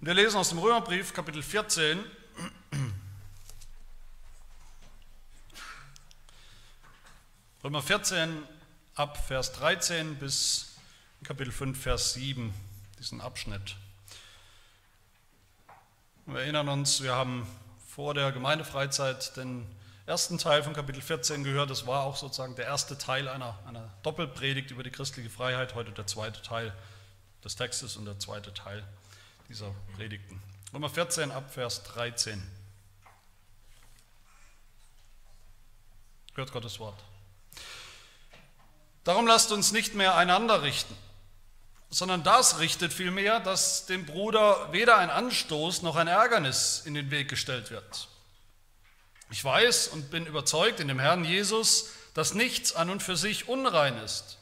Und wir lesen aus dem Römerbrief, Kapitel 14. Römer 14 ab Vers 13 bis Kapitel 5, Vers 7, diesen Abschnitt. Wir erinnern uns, wir haben vor der Gemeindefreizeit den ersten Teil von Kapitel 14 gehört. Das war auch sozusagen der erste Teil einer, einer Doppelpredigt über die christliche Freiheit. Heute der zweite Teil des Textes und der zweite Teil dieser Predigten. Römer 14 ab Vers 13. Hört Gottes Wort. Darum lasst uns nicht mehr einander richten, sondern das richtet vielmehr, dass dem Bruder weder ein Anstoß noch ein Ärgernis in den Weg gestellt wird. Ich weiß und bin überzeugt in dem Herrn Jesus, dass nichts an und für sich unrein ist,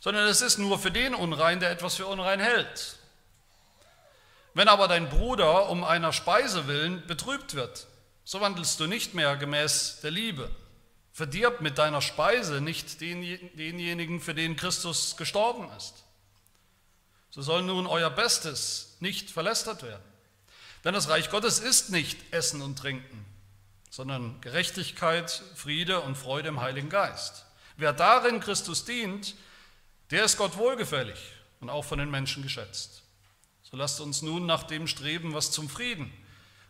sondern es ist nur für den unrein, der etwas für unrein hält. Wenn aber dein Bruder um einer Speise willen betrübt wird, so wandelst du nicht mehr gemäß der Liebe. Verdirb mit deiner Speise nicht denjenigen, für den Christus gestorben ist. So soll nun euer Bestes nicht verlästert werden. Denn das Reich Gottes ist nicht Essen und Trinken, sondern Gerechtigkeit, Friede und Freude im Heiligen Geist. Wer darin Christus dient, der ist Gott wohlgefällig und auch von den Menschen geschätzt. So lasst uns nun nach dem streben, was zum Frieden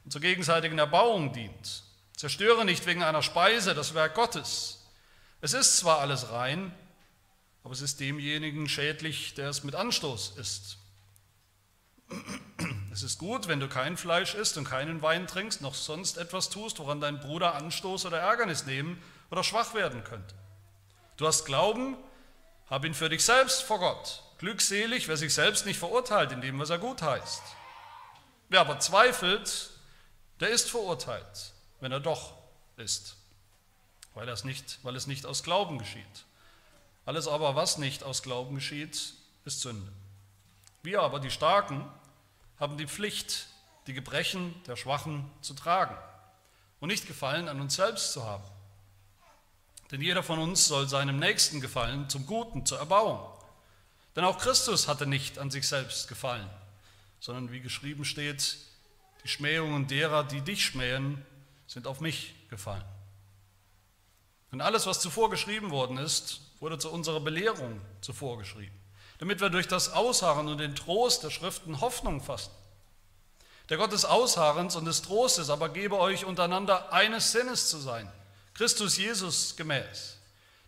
und zur gegenseitigen Erbauung dient Zerstöre nicht wegen einer Speise das Werk Gottes. Es ist zwar alles rein, aber es ist demjenigen schädlich, der es mit Anstoß isst. Es ist gut, wenn du kein Fleisch isst und keinen Wein trinkst, noch sonst etwas tust, woran dein Bruder Anstoß oder Ärgernis nehmen oder schwach werden könnte. Du hast Glauben, hab ihn für dich selbst vor Gott. Glückselig, wer sich selbst nicht verurteilt in dem, was er gut heißt. Wer aber zweifelt, der ist verurteilt wenn er doch ist, weil, es nicht, weil es nicht aus Glauben geschieht. Alles aber, was nicht aus Glauben geschieht, ist Sünde. Wir aber, die Starken, haben die Pflicht, die Gebrechen der Schwachen zu tragen und nicht Gefallen an uns selbst zu haben. Denn jeder von uns soll seinem Nächsten gefallen, zum Guten, zur Erbauung. Denn auch Christus hatte nicht an sich selbst gefallen, sondern wie geschrieben steht, die Schmähungen derer, die dich schmähen, sind auf mich gefallen. Und alles, was zuvor geschrieben worden ist, wurde zu unserer Belehrung zuvor geschrieben, damit wir durch das Ausharren und den Trost der Schriften Hoffnung fassen. Der Gott des Ausharrens und des Trostes aber gebe euch untereinander eines Sinnes zu sein, Christus Jesus gemäß,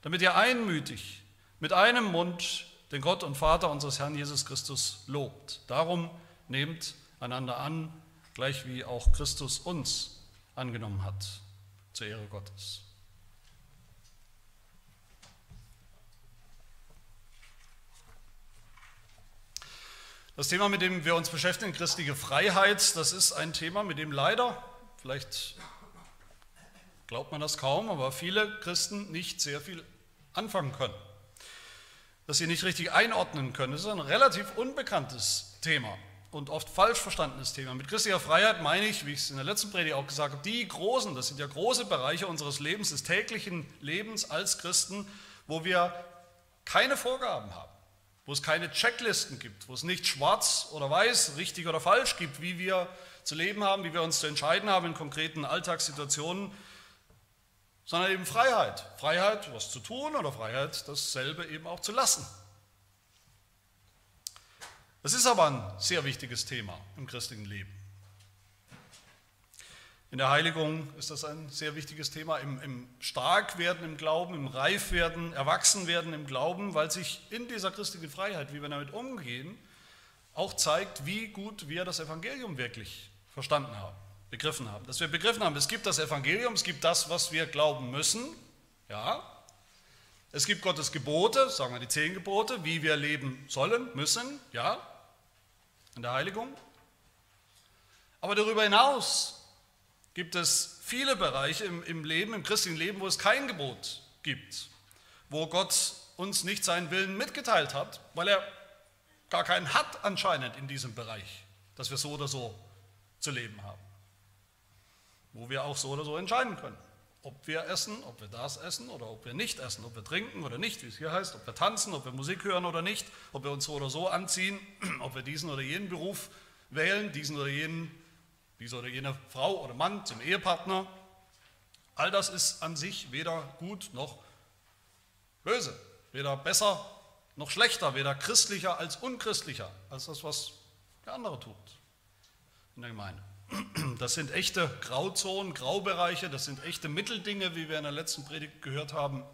damit ihr einmütig mit einem Mund den Gott und Vater unseres Herrn Jesus Christus lobt. Darum nehmt einander an, gleich wie auch Christus uns angenommen hat, zur Ehre Gottes. Das Thema, mit dem wir uns beschäftigen, christliche Freiheit, das ist ein Thema, mit dem leider, vielleicht glaubt man das kaum, aber viele Christen nicht sehr viel anfangen können. Dass sie nicht richtig einordnen können. Das ist ein relativ unbekanntes Thema und oft falsch verstandenes Thema. Mit christlicher Freiheit meine ich, wie ich es in der letzten Predigt auch gesagt habe, die großen, das sind ja große Bereiche unseres Lebens, des täglichen Lebens als Christen, wo wir keine Vorgaben haben, wo es keine Checklisten gibt, wo es nicht schwarz oder weiß, richtig oder falsch gibt, wie wir zu leben haben, wie wir uns zu entscheiden haben in konkreten Alltagssituationen, sondern eben Freiheit. Freiheit, was zu tun oder Freiheit, dasselbe eben auch zu lassen. Das ist aber ein sehr wichtiges Thema im christlichen Leben. In der Heiligung ist das ein sehr wichtiges Thema, im, im Starkwerden im Glauben, im Reifwerden, Erwachsenwerden im Glauben, weil sich in dieser christlichen Freiheit, wie wir damit umgehen, auch zeigt, wie gut wir das Evangelium wirklich verstanden haben, begriffen haben. Dass wir begriffen haben, es gibt das Evangelium, es gibt das, was wir glauben müssen, ja. Es gibt Gottes Gebote, sagen wir die zehn Gebote, wie wir leben sollen, müssen, ja in der Heiligung. Aber darüber hinaus gibt es viele Bereiche im, im Leben, im christlichen Leben, wo es kein Gebot gibt, wo Gott uns nicht seinen Willen mitgeteilt hat, weil er gar keinen hat anscheinend in diesem Bereich, dass wir so oder so zu leben haben. Wo wir auch so oder so entscheiden können, ob wir essen, ob wir das essen oder ob wir nicht essen, ob wir trinken oder nicht, wie es hier heißt, ob wir tanzen, ob wir Musik hören oder nicht, ob wir uns so oder so anziehen, ob wir diesen oder jenen Beruf wählen, diesen oder jenen, diese oder jene Frau oder Mann zum Ehepartner. All das ist an sich weder gut noch böse, weder besser noch schlechter, weder christlicher als unchristlicher, als das, was der andere tut in der Gemeinde. Das sind echte Grauzonen, Graubereiche, das sind echte Mitteldinge, wie wir in der letzten Predigt gehört haben.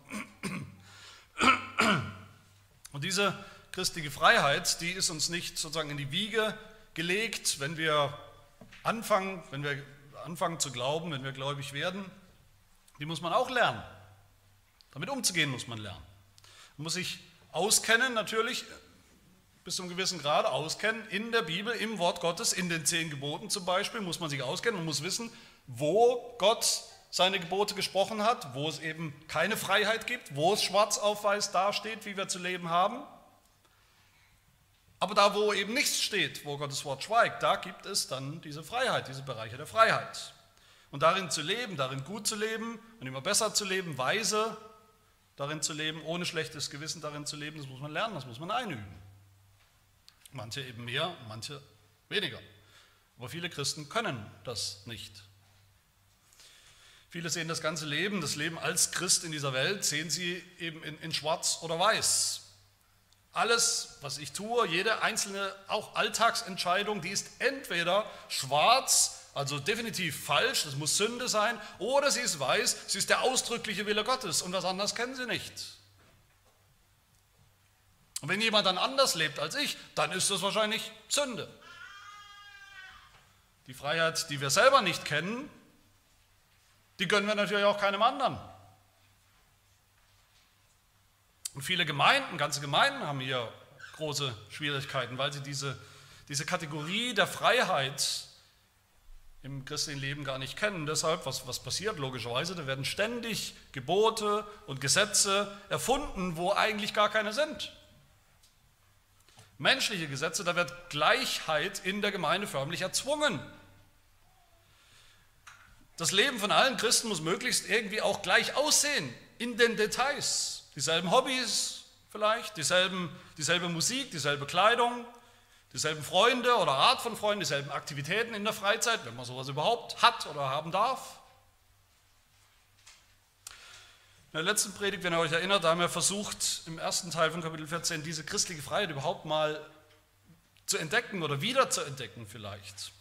Und diese christliche Freiheit, die ist uns nicht sozusagen in die Wiege gelegt, wenn wir anfangen, wenn wir anfangen zu glauben, wenn wir gläubig werden. Die muss man auch lernen. Damit umzugehen muss man lernen. Man muss sich auskennen, natürlich bis zu einem gewissen Grad auskennen in der Bibel, im Wort Gottes, in den zehn Geboten zum Beispiel, muss man sich auskennen und muss wissen, wo Gott seine Gebote gesprochen hat, wo es eben keine Freiheit gibt, wo es schwarz auf weiß dasteht, wie wir zu leben haben. Aber da, wo eben nichts steht, wo Gottes Wort schweigt, da gibt es dann diese Freiheit, diese Bereiche der Freiheit. Und darin zu leben, darin gut zu leben und immer besser zu leben, weise darin zu leben, ohne schlechtes Gewissen darin zu leben, das muss man lernen, das muss man einüben. Manche eben mehr, manche weniger. Aber viele Christen können das nicht. Viele sehen das ganze Leben, das Leben als Christ in dieser Welt, sehen sie eben in, in schwarz oder weiß. Alles, was ich tue, jede einzelne, auch Alltagsentscheidung, die ist entweder schwarz, also definitiv falsch, das muss Sünde sein, oder sie ist weiß, sie ist der ausdrückliche Wille Gottes und was anderes kennen sie nicht. Und wenn jemand dann anders lebt als ich, dann ist das wahrscheinlich Sünde. Die Freiheit, die wir selber nicht kennen, die gönnen wir natürlich auch keinem anderen. Und viele Gemeinden, ganze Gemeinden haben hier große Schwierigkeiten, weil sie diese, diese Kategorie der Freiheit im christlichen Leben gar nicht kennen. Deshalb, was, was passiert logischerweise, da werden ständig Gebote und Gesetze erfunden, wo eigentlich gar keine sind. Menschliche Gesetze, da wird Gleichheit in der Gemeinde förmlich erzwungen. Das Leben von allen Christen muss möglichst irgendwie auch gleich aussehen, in den Details. Dieselben Hobbys vielleicht, dieselben, dieselbe Musik, dieselbe Kleidung, dieselben Freunde oder Art von Freunden, dieselben Aktivitäten in der Freizeit, wenn man sowas überhaupt hat oder haben darf. In der letzten Predigt, wenn ihr euch erinnert, da haben wir versucht, im ersten Teil von Kapitel 14 diese christliche Freiheit überhaupt mal zu entdecken oder wieder zu entdecken vielleicht.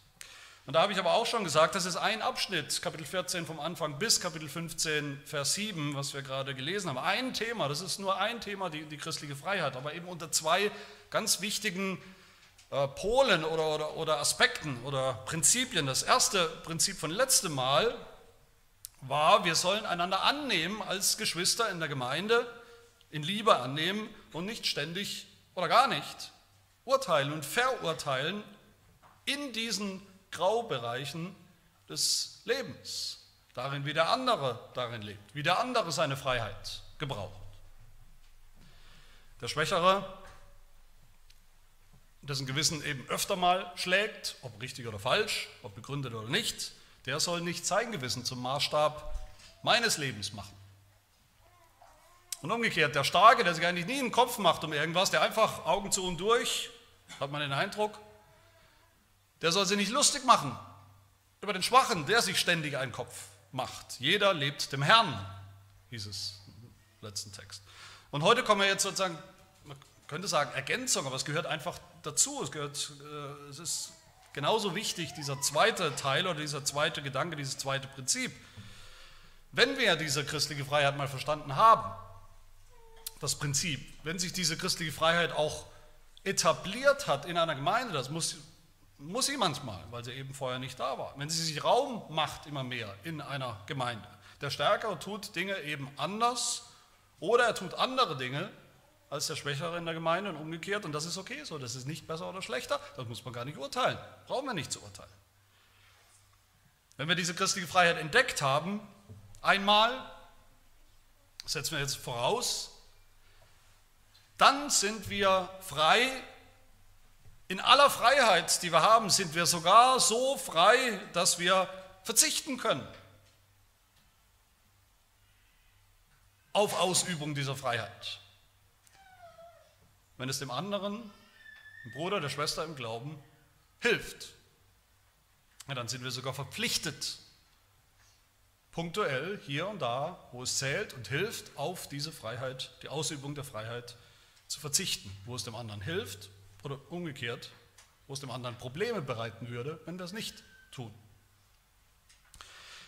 Und da habe ich aber auch schon gesagt, das ist ein Abschnitt, Kapitel 14 vom Anfang bis Kapitel 15, Vers 7, was wir gerade gelesen haben. Ein Thema, das ist nur ein Thema, die, die christliche Freiheit, aber eben unter zwei ganz wichtigen äh, Polen oder, oder, oder Aspekten oder Prinzipien. Das erste Prinzip von letztem Mal war, wir sollen einander annehmen als Geschwister in der Gemeinde, in Liebe annehmen und nicht ständig oder gar nicht urteilen und verurteilen in diesen Graubereichen des Lebens, darin wie der andere darin lebt, wie der andere seine Freiheit gebraucht. Der Schwächere, dessen Gewissen eben öfter mal schlägt, ob richtig oder falsch, ob begründet oder nicht, der soll nicht sein Gewissen zum Maßstab meines Lebens machen. Und umgekehrt, der Starke, der sich eigentlich nie einen Kopf macht um irgendwas, der einfach Augen zu und durch, hat man den Eindruck, der soll sich nicht lustig machen über den Schwachen, der sich ständig einen Kopf macht. Jeder lebt dem Herrn, hieß es im letzten Text. Und heute kommen wir jetzt sozusagen, man könnte sagen Ergänzung, aber es gehört einfach dazu. Es, gehört, äh, es ist Genauso wichtig dieser zweite Teil oder dieser zweite Gedanke, dieses zweite Prinzip. Wenn wir diese christliche Freiheit mal verstanden haben, das Prinzip, wenn sich diese christliche Freiheit auch etabliert hat in einer Gemeinde, das muss, muss sie manchmal, weil sie eben vorher nicht da war, wenn sie sich Raum macht immer mehr in einer Gemeinde. Der Stärkere tut Dinge eben anders oder er tut andere Dinge, als der Schwächere in der Gemeinde und umgekehrt. Und das ist okay so, das ist nicht besser oder schlechter, das muss man gar nicht urteilen, brauchen wir nicht zu urteilen. Wenn wir diese christliche Freiheit entdeckt haben, einmal, setzen wir jetzt voraus, dann sind wir frei, in aller Freiheit, die wir haben, sind wir sogar so frei, dass wir verzichten können auf Ausübung dieser Freiheit wenn es dem anderen, dem Bruder, der Schwester im Glauben, hilft, ja, dann sind wir sogar verpflichtet, punktuell hier und da, wo es zählt und hilft, auf diese Freiheit, die Ausübung der Freiheit zu verzichten, wo es dem anderen hilft oder umgekehrt, wo es dem anderen Probleme bereiten würde, wenn wir es nicht tun.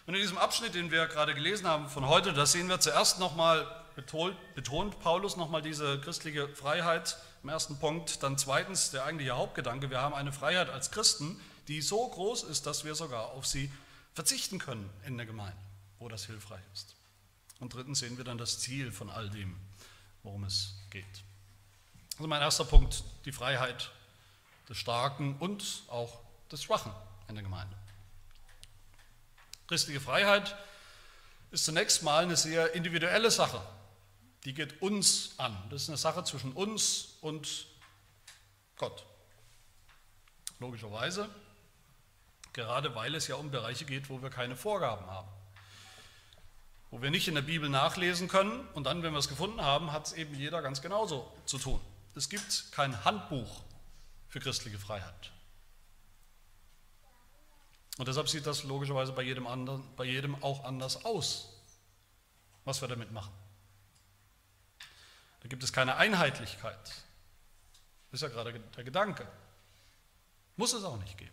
Und in diesem Abschnitt, den wir gerade gelesen haben von heute, da sehen wir zuerst nochmal, betont, betont Paulus nochmal diese christliche Freiheit im ersten Punkt. Dann zweitens der eigentliche Hauptgedanke, wir haben eine Freiheit als Christen, die so groß ist, dass wir sogar auf sie verzichten können in der Gemeinde, wo das hilfreich ist. Und drittens sehen wir dann das Ziel von all dem, worum es geht. Also mein erster Punkt, die Freiheit des Starken und auch des Schwachen in der Gemeinde. Christliche Freiheit ist zunächst mal eine sehr individuelle Sache. Die geht uns an. Das ist eine Sache zwischen uns und Gott. Logischerweise, gerade weil es ja um Bereiche geht, wo wir keine Vorgaben haben. Wo wir nicht in der Bibel nachlesen können und dann, wenn wir es gefunden haben, hat es eben jeder ganz genauso zu tun. Es gibt kein Handbuch für christliche Freiheit. Und deshalb sieht das logischerweise bei jedem, anderen, bei jedem auch anders aus, was wir damit machen. Gibt es keine Einheitlichkeit. Das ist ja gerade der Gedanke. Muss es auch nicht geben.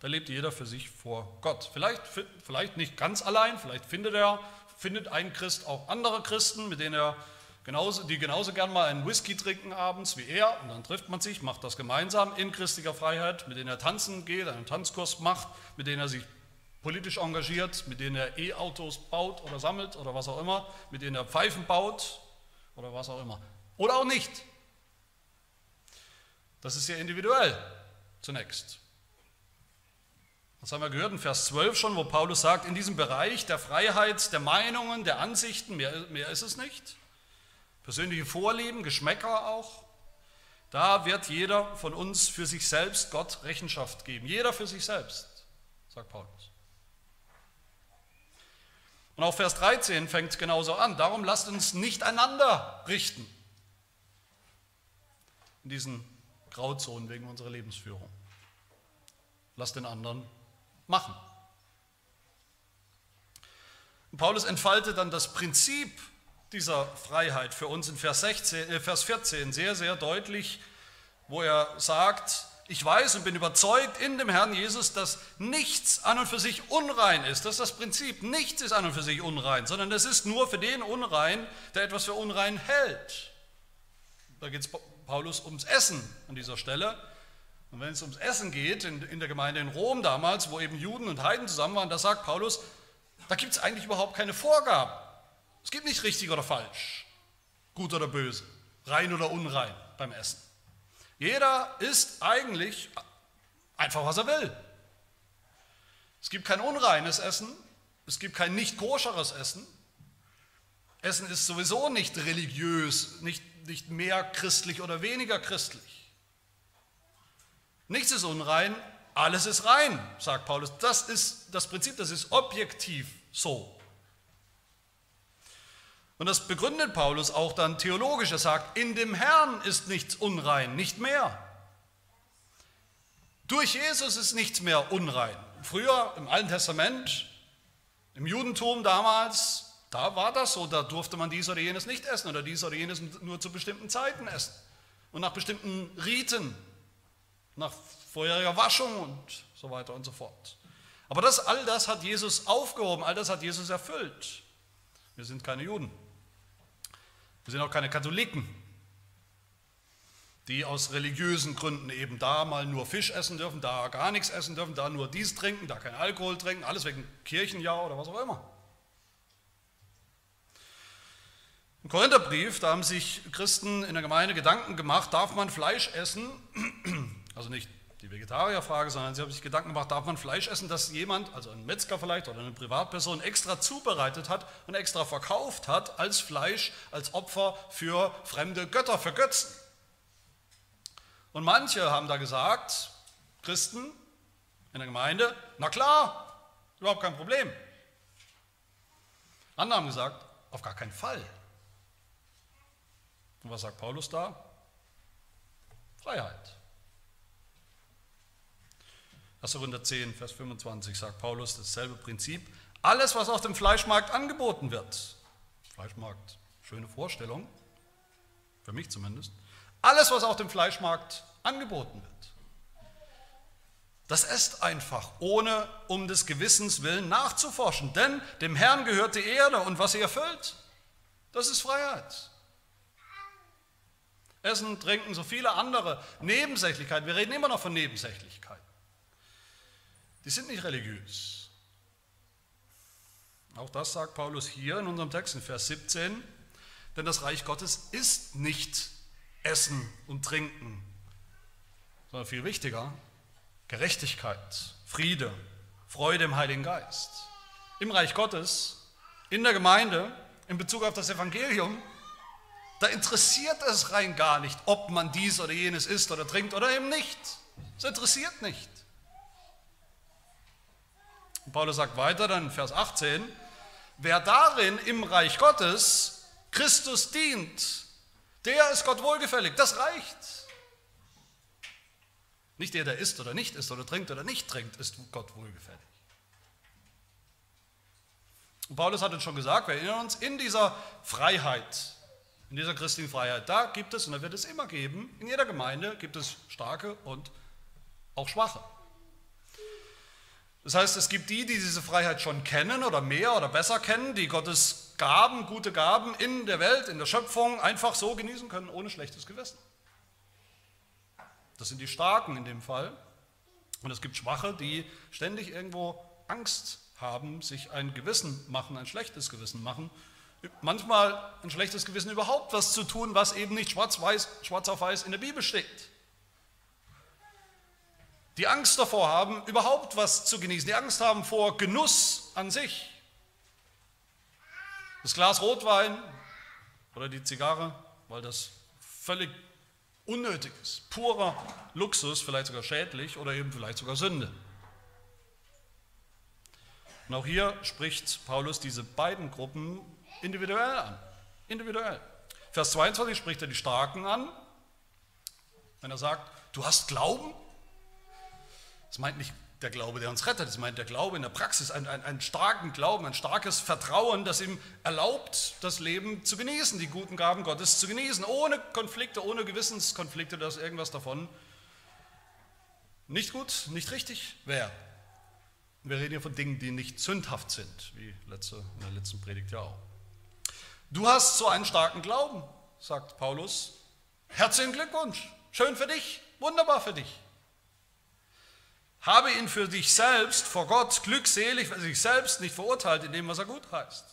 Da lebt jeder für sich vor Gott. Vielleicht, vielleicht nicht ganz allein, vielleicht findet er, findet ein Christ auch andere Christen, mit denen er genauso, die genauso gern mal einen Whisky trinken abends wie er und dann trifft man sich, macht das gemeinsam in christlicher Freiheit, mit denen er tanzen geht, einen Tanzkurs macht, mit denen er sich politisch engagiert, mit denen er E-Autos baut oder sammelt oder was auch immer, mit denen er Pfeifen baut oder was auch immer. Oder auch nicht. Das ist sehr individuell zunächst. Das haben wir gehört in Vers 12 schon, wo Paulus sagt, in diesem Bereich der Freiheit der Meinungen, der Ansichten, mehr, mehr ist es nicht, persönliche Vorlieben, Geschmäcker auch. Da wird jeder von uns für sich selbst Gott Rechenschaft geben. Jeder für sich selbst, sagt Paulus. Und auch Vers 13 fängt genauso an. Darum lasst uns nicht einander richten. In diesen Grauzonen wegen unserer Lebensführung. Lasst den anderen machen. Und Paulus entfaltet dann das Prinzip dieser Freiheit für uns in Vers, 16, äh, Vers 14 sehr, sehr deutlich, wo er sagt, ich weiß und bin überzeugt in dem Herrn Jesus, dass nichts an und für sich unrein ist. Das ist das Prinzip. Nichts ist an und für sich unrein, sondern es ist nur für den unrein, der etwas für unrein hält. Da geht es Paulus ums Essen an dieser Stelle. Und wenn es ums Essen geht, in, in der Gemeinde in Rom damals, wo eben Juden und Heiden zusammen waren, da sagt Paulus, da gibt es eigentlich überhaupt keine Vorgaben. Es gibt nicht richtig oder falsch, gut oder böse, rein oder unrein beim Essen. Jeder isst eigentlich einfach, was er will. Es gibt kein unreines Essen, es gibt kein nicht koscheres Essen. Essen ist sowieso nicht religiös, nicht, nicht mehr christlich oder weniger christlich. Nichts ist unrein, alles ist rein, sagt Paulus. Das ist das Prinzip, das ist objektiv so. Und das begründet Paulus auch dann theologisch. Er sagt, in dem Herrn ist nichts unrein, nicht mehr. Durch Jesus ist nichts mehr unrein. Früher im Alten Testament, im Judentum damals, da war das so, da durfte man dies oder jenes nicht essen oder dies oder jenes nur zu bestimmten Zeiten essen und nach bestimmten Riten, nach vorheriger Waschung und so weiter und so fort. Aber das, all das hat Jesus aufgehoben, all das hat Jesus erfüllt. Wir sind keine Juden. Wir sind auch keine Katholiken, die aus religiösen Gründen eben da mal nur Fisch essen dürfen, da gar nichts essen dürfen, da nur dies trinken, da kein Alkohol trinken, alles wegen Kirchenjahr oder was auch immer. Im Korintherbrief, da haben sich Christen in der Gemeinde Gedanken gemacht, darf man Fleisch essen? Also nicht die Vegetarierfrage, sondern sie haben sich Gedanken gemacht, darf man Fleisch essen, das jemand, also ein Metzger vielleicht oder eine Privatperson, extra zubereitet hat und extra verkauft hat als Fleisch, als Opfer für fremde Götter, für Götzen. Und manche haben da gesagt, Christen in der Gemeinde, na klar, überhaupt kein Problem. Andere haben gesagt, auf gar keinen Fall. Und was sagt Paulus da? Freiheit. 1. Korinther 10, Vers 25 sagt Paulus dasselbe Prinzip. Alles, was auf dem Fleischmarkt angeboten wird, Fleischmarkt, schöne Vorstellung, für mich zumindest, alles, was auf dem Fleischmarkt angeboten wird, das esst einfach, ohne um des Gewissens willen nachzuforschen. Denn dem Herrn gehört die Erde und was sie erfüllt, das ist Freiheit. Essen, Trinken, so viele andere Nebensächlichkeiten. Wir reden immer noch von Nebensächlichkeiten. Die sind nicht religiös. Auch das sagt Paulus hier in unserem Text in Vers 17. Denn das Reich Gottes ist nicht Essen und Trinken, sondern viel wichtiger, Gerechtigkeit, Friede, Freude im Heiligen Geist. Im Reich Gottes, in der Gemeinde, in Bezug auf das Evangelium, da interessiert es rein gar nicht, ob man dies oder jenes isst oder trinkt oder eben nicht. Es interessiert nicht. Und Paulus sagt weiter dann Vers 18, wer darin im Reich Gottes Christus dient, der ist Gott wohlgefällig. Das reicht. Nicht der, der isst oder nicht isst oder trinkt oder nicht trinkt, ist Gott wohlgefällig. Und Paulus hat uns schon gesagt, wir erinnern uns, in dieser Freiheit, in dieser christlichen Freiheit, da gibt es, und da wird es immer geben, in jeder Gemeinde gibt es starke und auch schwache. Das heißt, es gibt die, die diese Freiheit schon kennen oder mehr oder besser kennen, die Gottes Gaben, gute Gaben in der Welt, in der Schöpfung einfach so genießen können, ohne schlechtes Gewissen. Das sind die Starken in dem Fall. Und es gibt Schwache, die ständig irgendwo Angst haben, sich ein Gewissen machen, ein schlechtes Gewissen machen. Manchmal ein schlechtes Gewissen überhaupt was zu tun, was eben nicht schwarz, weiß, schwarz auf weiß in der Bibel steht. Die Angst davor haben, überhaupt was zu genießen. Die Angst haben vor Genuss an sich. Das Glas Rotwein oder die Zigarre, weil das völlig Unnötiges, purer Luxus, vielleicht sogar schädlich oder eben vielleicht sogar Sünde. Und auch hier spricht Paulus diese beiden Gruppen individuell an. Individuell. Vers 22 spricht er die Starken an, wenn er sagt, du hast Glauben. Das meint nicht der Glaube, der uns rettet. Das meint der Glaube in der Praxis, einen, einen starken Glauben, ein starkes Vertrauen, das ihm erlaubt, das Leben zu genießen, die guten Gaben Gottes zu genießen, ohne Konflikte, ohne Gewissenskonflikte, dass irgendwas davon nicht gut, nicht richtig wäre. Wir reden hier von Dingen, die nicht sündhaft sind, wie letzte, in der letzten Predigt ja auch. Du hast so einen starken Glauben, sagt Paulus. Herzlichen Glückwunsch, schön für dich, wunderbar für dich. Habe ihn für dich selbst vor Gott glückselig, weil er sich selbst nicht verurteilt in dem, was er gut heißt.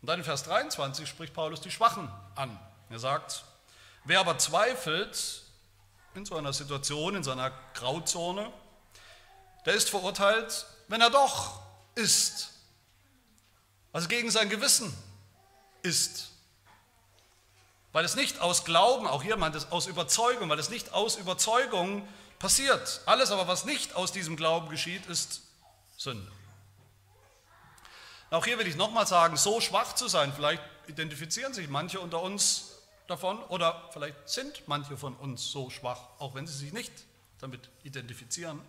Und dann in Vers 23 spricht Paulus die Schwachen an. Er sagt, wer aber zweifelt in so einer Situation, in so einer Grauzone, der ist verurteilt, wenn er doch ist. Also gegen sein Gewissen ist. Weil es nicht aus Glauben, auch hier meint es aus Überzeugung, weil es nicht aus Überzeugung passiert. Alles aber, was nicht aus diesem Glauben geschieht, ist Sünde. Auch hier will ich nochmal sagen, so schwach zu sein, vielleicht identifizieren sich manche unter uns davon oder vielleicht sind manche von uns so schwach, auch wenn sie sich nicht damit identifizieren.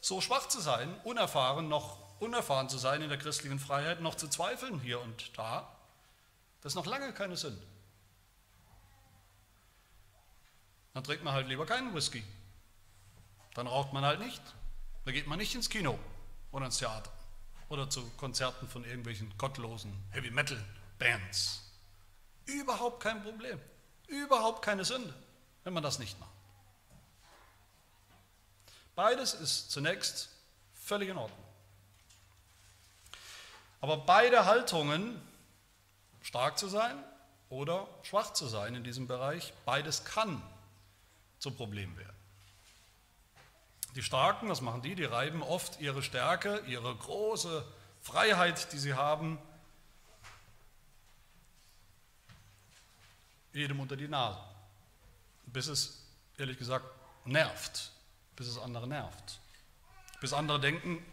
So schwach zu sein, unerfahren, noch unerfahren zu sein in der christlichen Freiheit, noch zu zweifeln hier und da, das ist noch lange keine Sünde. Dann trinkt man halt lieber keinen Whisky dann raucht man halt nicht. Da geht man nicht ins Kino oder ins Theater oder zu Konzerten von irgendwelchen gottlosen Heavy Metal Bands. Überhaupt kein Problem. Überhaupt keine Sünde, wenn man das nicht macht. Beides ist zunächst völlig in Ordnung. Aber beide Haltungen, stark zu sein oder schwach zu sein in diesem Bereich, beides kann zum Problem werden. Die Starken, was machen die? Die reiben oft ihre Stärke, ihre große Freiheit, die sie haben, jedem unter die Nase. Bis es, ehrlich gesagt, nervt. Bis es andere nervt. Bis andere denken,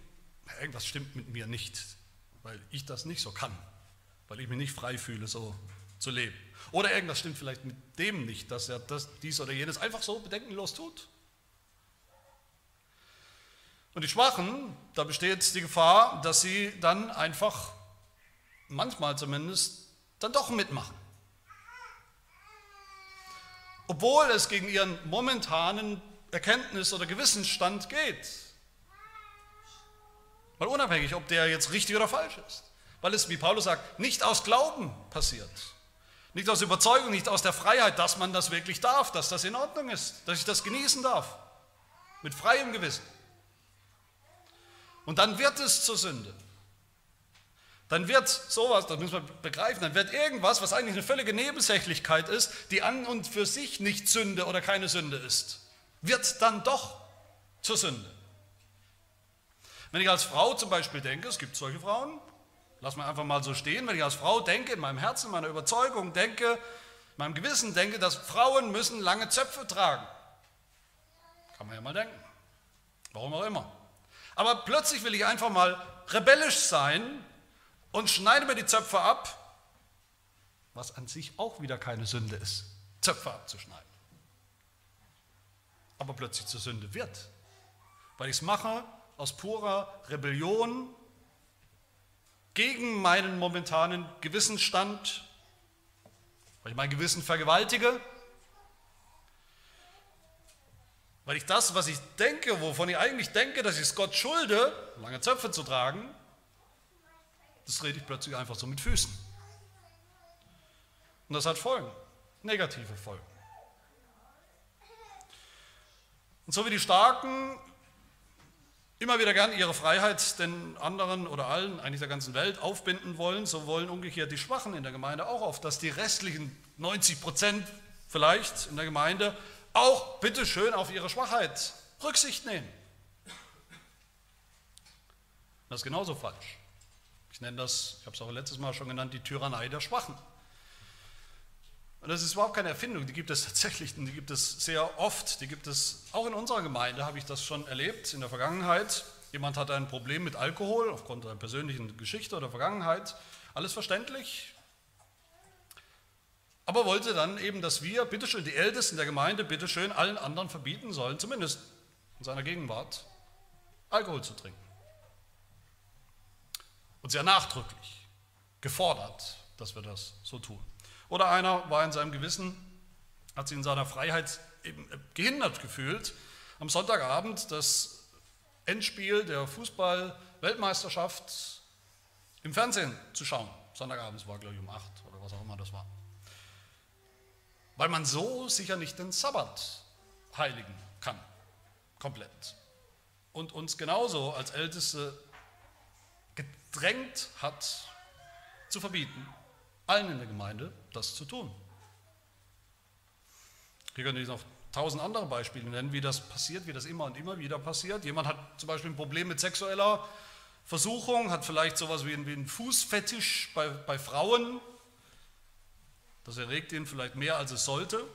irgendwas stimmt mit mir nicht, weil ich das nicht so kann, weil ich mich nicht frei fühle, so zu leben. Oder irgendwas stimmt vielleicht mit dem nicht, dass er das, dies oder jenes einfach so bedenkenlos tut. Und die Schwachen, da besteht die Gefahr, dass sie dann einfach, manchmal zumindest, dann doch mitmachen. Obwohl es gegen ihren momentanen Erkenntnis- oder Gewissensstand geht. Weil unabhängig, ob der jetzt richtig oder falsch ist. Weil es, wie Paulus sagt, nicht aus Glauben passiert. Nicht aus Überzeugung, nicht aus der Freiheit, dass man das wirklich darf, dass das in Ordnung ist, dass ich das genießen darf. Mit freiem Gewissen. Und dann wird es zur Sünde. Dann wird sowas, das müssen wir begreifen, dann wird irgendwas, was eigentlich eine völlige Nebensächlichkeit ist, die an und für sich nicht Sünde oder keine Sünde ist, wird dann doch zur Sünde. Wenn ich als Frau zum Beispiel denke, es gibt solche Frauen, lass mal einfach mal so stehen, wenn ich als Frau denke, in meinem Herzen, in meiner Überzeugung denke, in meinem Gewissen denke, dass Frauen müssen lange Zöpfe tragen. Kann man ja mal denken. Warum auch immer. Aber plötzlich will ich einfach mal rebellisch sein und schneide mir die Zöpfe ab, was an sich auch wieder keine Sünde ist, Zöpfe abzuschneiden. Aber plötzlich zur Sünde wird, weil ich es mache aus purer Rebellion gegen meinen momentanen Gewissensstand, weil ich mein Gewissen vergewaltige, weil ich das, was ich denke, wovon ich eigentlich denke, dass ich es Gott schulde, lange Zöpfe zu tragen, das rede ich plötzlich einfach so mit Füßen. Und das hat Folgen, negative Folgen. Und so wie die Starken immer wieder gern ihre Freiheit den anderen oder allen, eigentlich der ganzen Welt, aufbinden wollen, so wollen umgekehrt die Schwachen in der Gemeinde auch oft, dass die restlichen 90 Prozent vielleicht in der Gemeinde auch bitteschön auf ihre Schwachheit Rücksicht nehmen. Das ist genauso falsch. Ich nenne das, ich habe es auch letztes Mal schon genannt, die Tyrannei der Schwachen. Und das ist überhaupt keine Erfindung, die gibt es tatsächlich, die gibt es sehr oft, die gibt es auch in unserer Gemeinde, habe ich das schon erlebt in der Vergangenheit. Jemand hat ein Problem mit Alkohol aufgrund einer persönlichen Geschichte oder Vergangenheit, alles verständlich, aber wollte dann eben, dass wir, bitteschön, die Ältesten der Gemeinde, bitteschön, allen anderen verbieten sollen, zumindest in seiner Gegenwart, Alkohol zu trinken und sehr nachdrücklich gefordert, dass wir das so tun. Oder einer war in seinem Gewissen, hat sich in seiner Freiheit eben gehindert gefühlt, am Sonntagabend das Endspiel der Fußball-Weltmeisterschaft im Fernsehen zu schauen. Sonntagabends war, glaube ich, um acht oder was auch immer das war. Weil man so sicher nicht den Sabbat heiligen kann, komplett. Und uns genauso als Älteste gedrängt hat, zu verbieten, allen in der Gemeinde das zu tun. Hier könnte ich noch tausend andere Beispiele nennen, wie das passiert, wie das immer und immer wieder passiert. Jemand hat zum Beispiel ein Problem mit sexueller Versuchung, hat vielleicht sowas wie einen, Fußfetisch bei, bei Frauen. Das erregt ihn vielleicht mehr, als es sollte.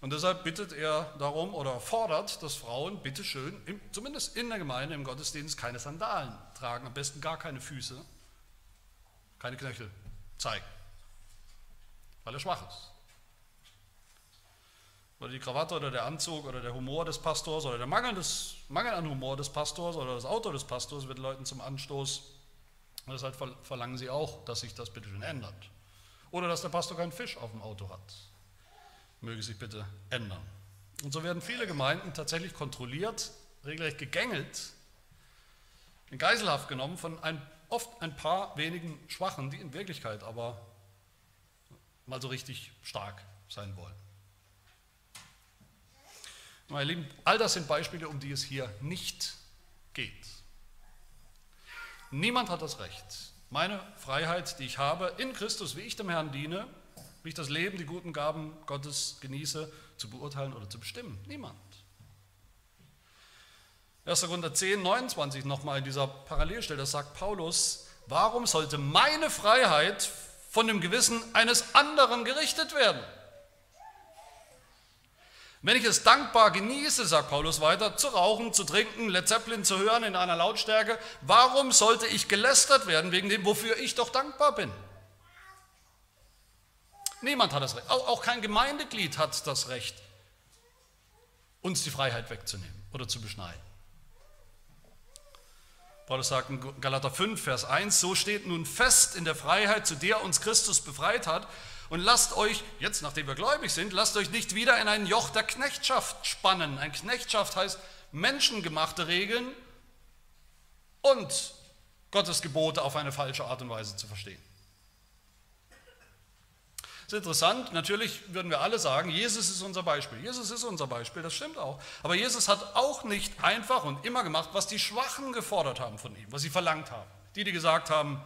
Und deshalb bittet er darum oder fordert, dass Frauen bitteschön, zumindest in der Gemeinde, im Gottesdienst, keine Sandalen tragen, am besten gar keine Füße, keine Knöchel zeigen, weil er schwach ist. Oder die Krawatte oder der Anzug oder der Humor des Pastors oder der Mangel, des, Mangel an Humor des Pastors oder das Auto des Pastors wird Leuten zum Anstoß. Und deshalb verlangen sie auch, dass sich das bitteschön ändert. Oder dass der Pastor keinen Fisch auf dem Auto hat möge sich bitte ändern. Und so werden viele Gemeinden tatsächlich kontrolliert, regelrecht gegängelt, in Geiselhaft genommen von ein, oft ein paar wenigen Schwachen, die in Wirklichkeit aber mal so richtig stark sein wollen. Meine Lieben, all das sind Beispiele, um die es hier nicht geht. Niemand hat das Recht, meine Freiheit, die ich habe, in Christus, wie ich dem Herrn diene, wie ich das Leben, die guten Gaben Gottes genieße, zu beurteilen oder zu bestimmen. Niemand. 1. Korinther 10, 29 nochmal in dieser Parallelstelle, das sagt Paulus, warum sollte meine Freiheit von dem Gewissen eines anderen gerichtet werden? Wenn ich es dankbar genieße, sagt Paulus weiter, zu rauchen, zu trinken, Led Zeppelin zu hören in einer Lautstärke, warum sollte ich gelästert werden wegen dem, wofür ich doch dankbar bin? Niemand hat das Recht. Auch kein Gemeindeglied hat das Recht, uns die Freiheit wegzunehmen oder zu beschneiden. Paulus sagt in Galater 5, Vers 1, so steht nun fest in der Freiheit, zu der uns Christus befreit hat. Und lasst euch, jetzt nachdem wir gläubig sind, lasst euch nicht wieder in ein Joch der Knechtschaft spannen. Ein Knechtschaft heißt menschengemachte Regeln und Gottes Gebote auf eine falsche Art und Weise zu verstehen. Das ist interessant, natürlich würden wir alle sagen, Jesus ist unser Beispiel. Jesus ist unser Beispiel, das stimmt auch. Aber Jesus hat auch nicht einfach und immer gemacht, was die Schwachen gefordert haben von ihm, was sie verlangt haben. Die, die gesagt haben,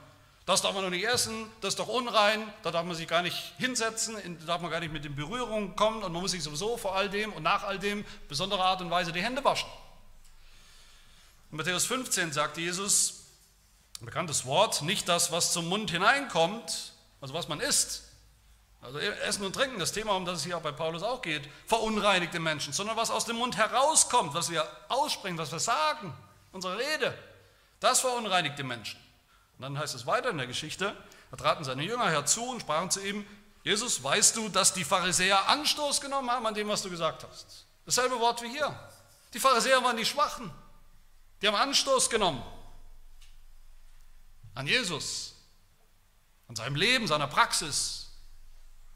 das darf man noch nicht essen, das ist doch unrein, da darf man sich gar nicht hinsetzen, da darf man gar nicht mit in Berührung kommen und man muss sich sowieso vor all dem und nach all dem besonderer Art und Weise die Hände waschen. In Matthäus 15 sagt Jesus, ein bekanntes Wort, nicht das, was zum Mund hineinkommt, also was man isst, also Essen und Trinken, das Thema, um das es hier auch bei Paulus auch geht, verunreinigt den Menschen, sondern was aus dem Mund herauskommt, was wir aussprechen, was wir sagen, unsere Rede, das verunreinigt den Menschen. Und dann heißt es weiter in der Geschichte, da traten seine Jünger herzu und sprachen zu ihm, Jesus, weißt du, dass die Pharisäer Anstoß genommen haben an dem, was du gesagt hast? Dasselbe Wort wie hier. Die Pharisäer waren die Schwachen. Die haben Anstoß genommen an Jesus, an seinem Leben, seiner Praxis,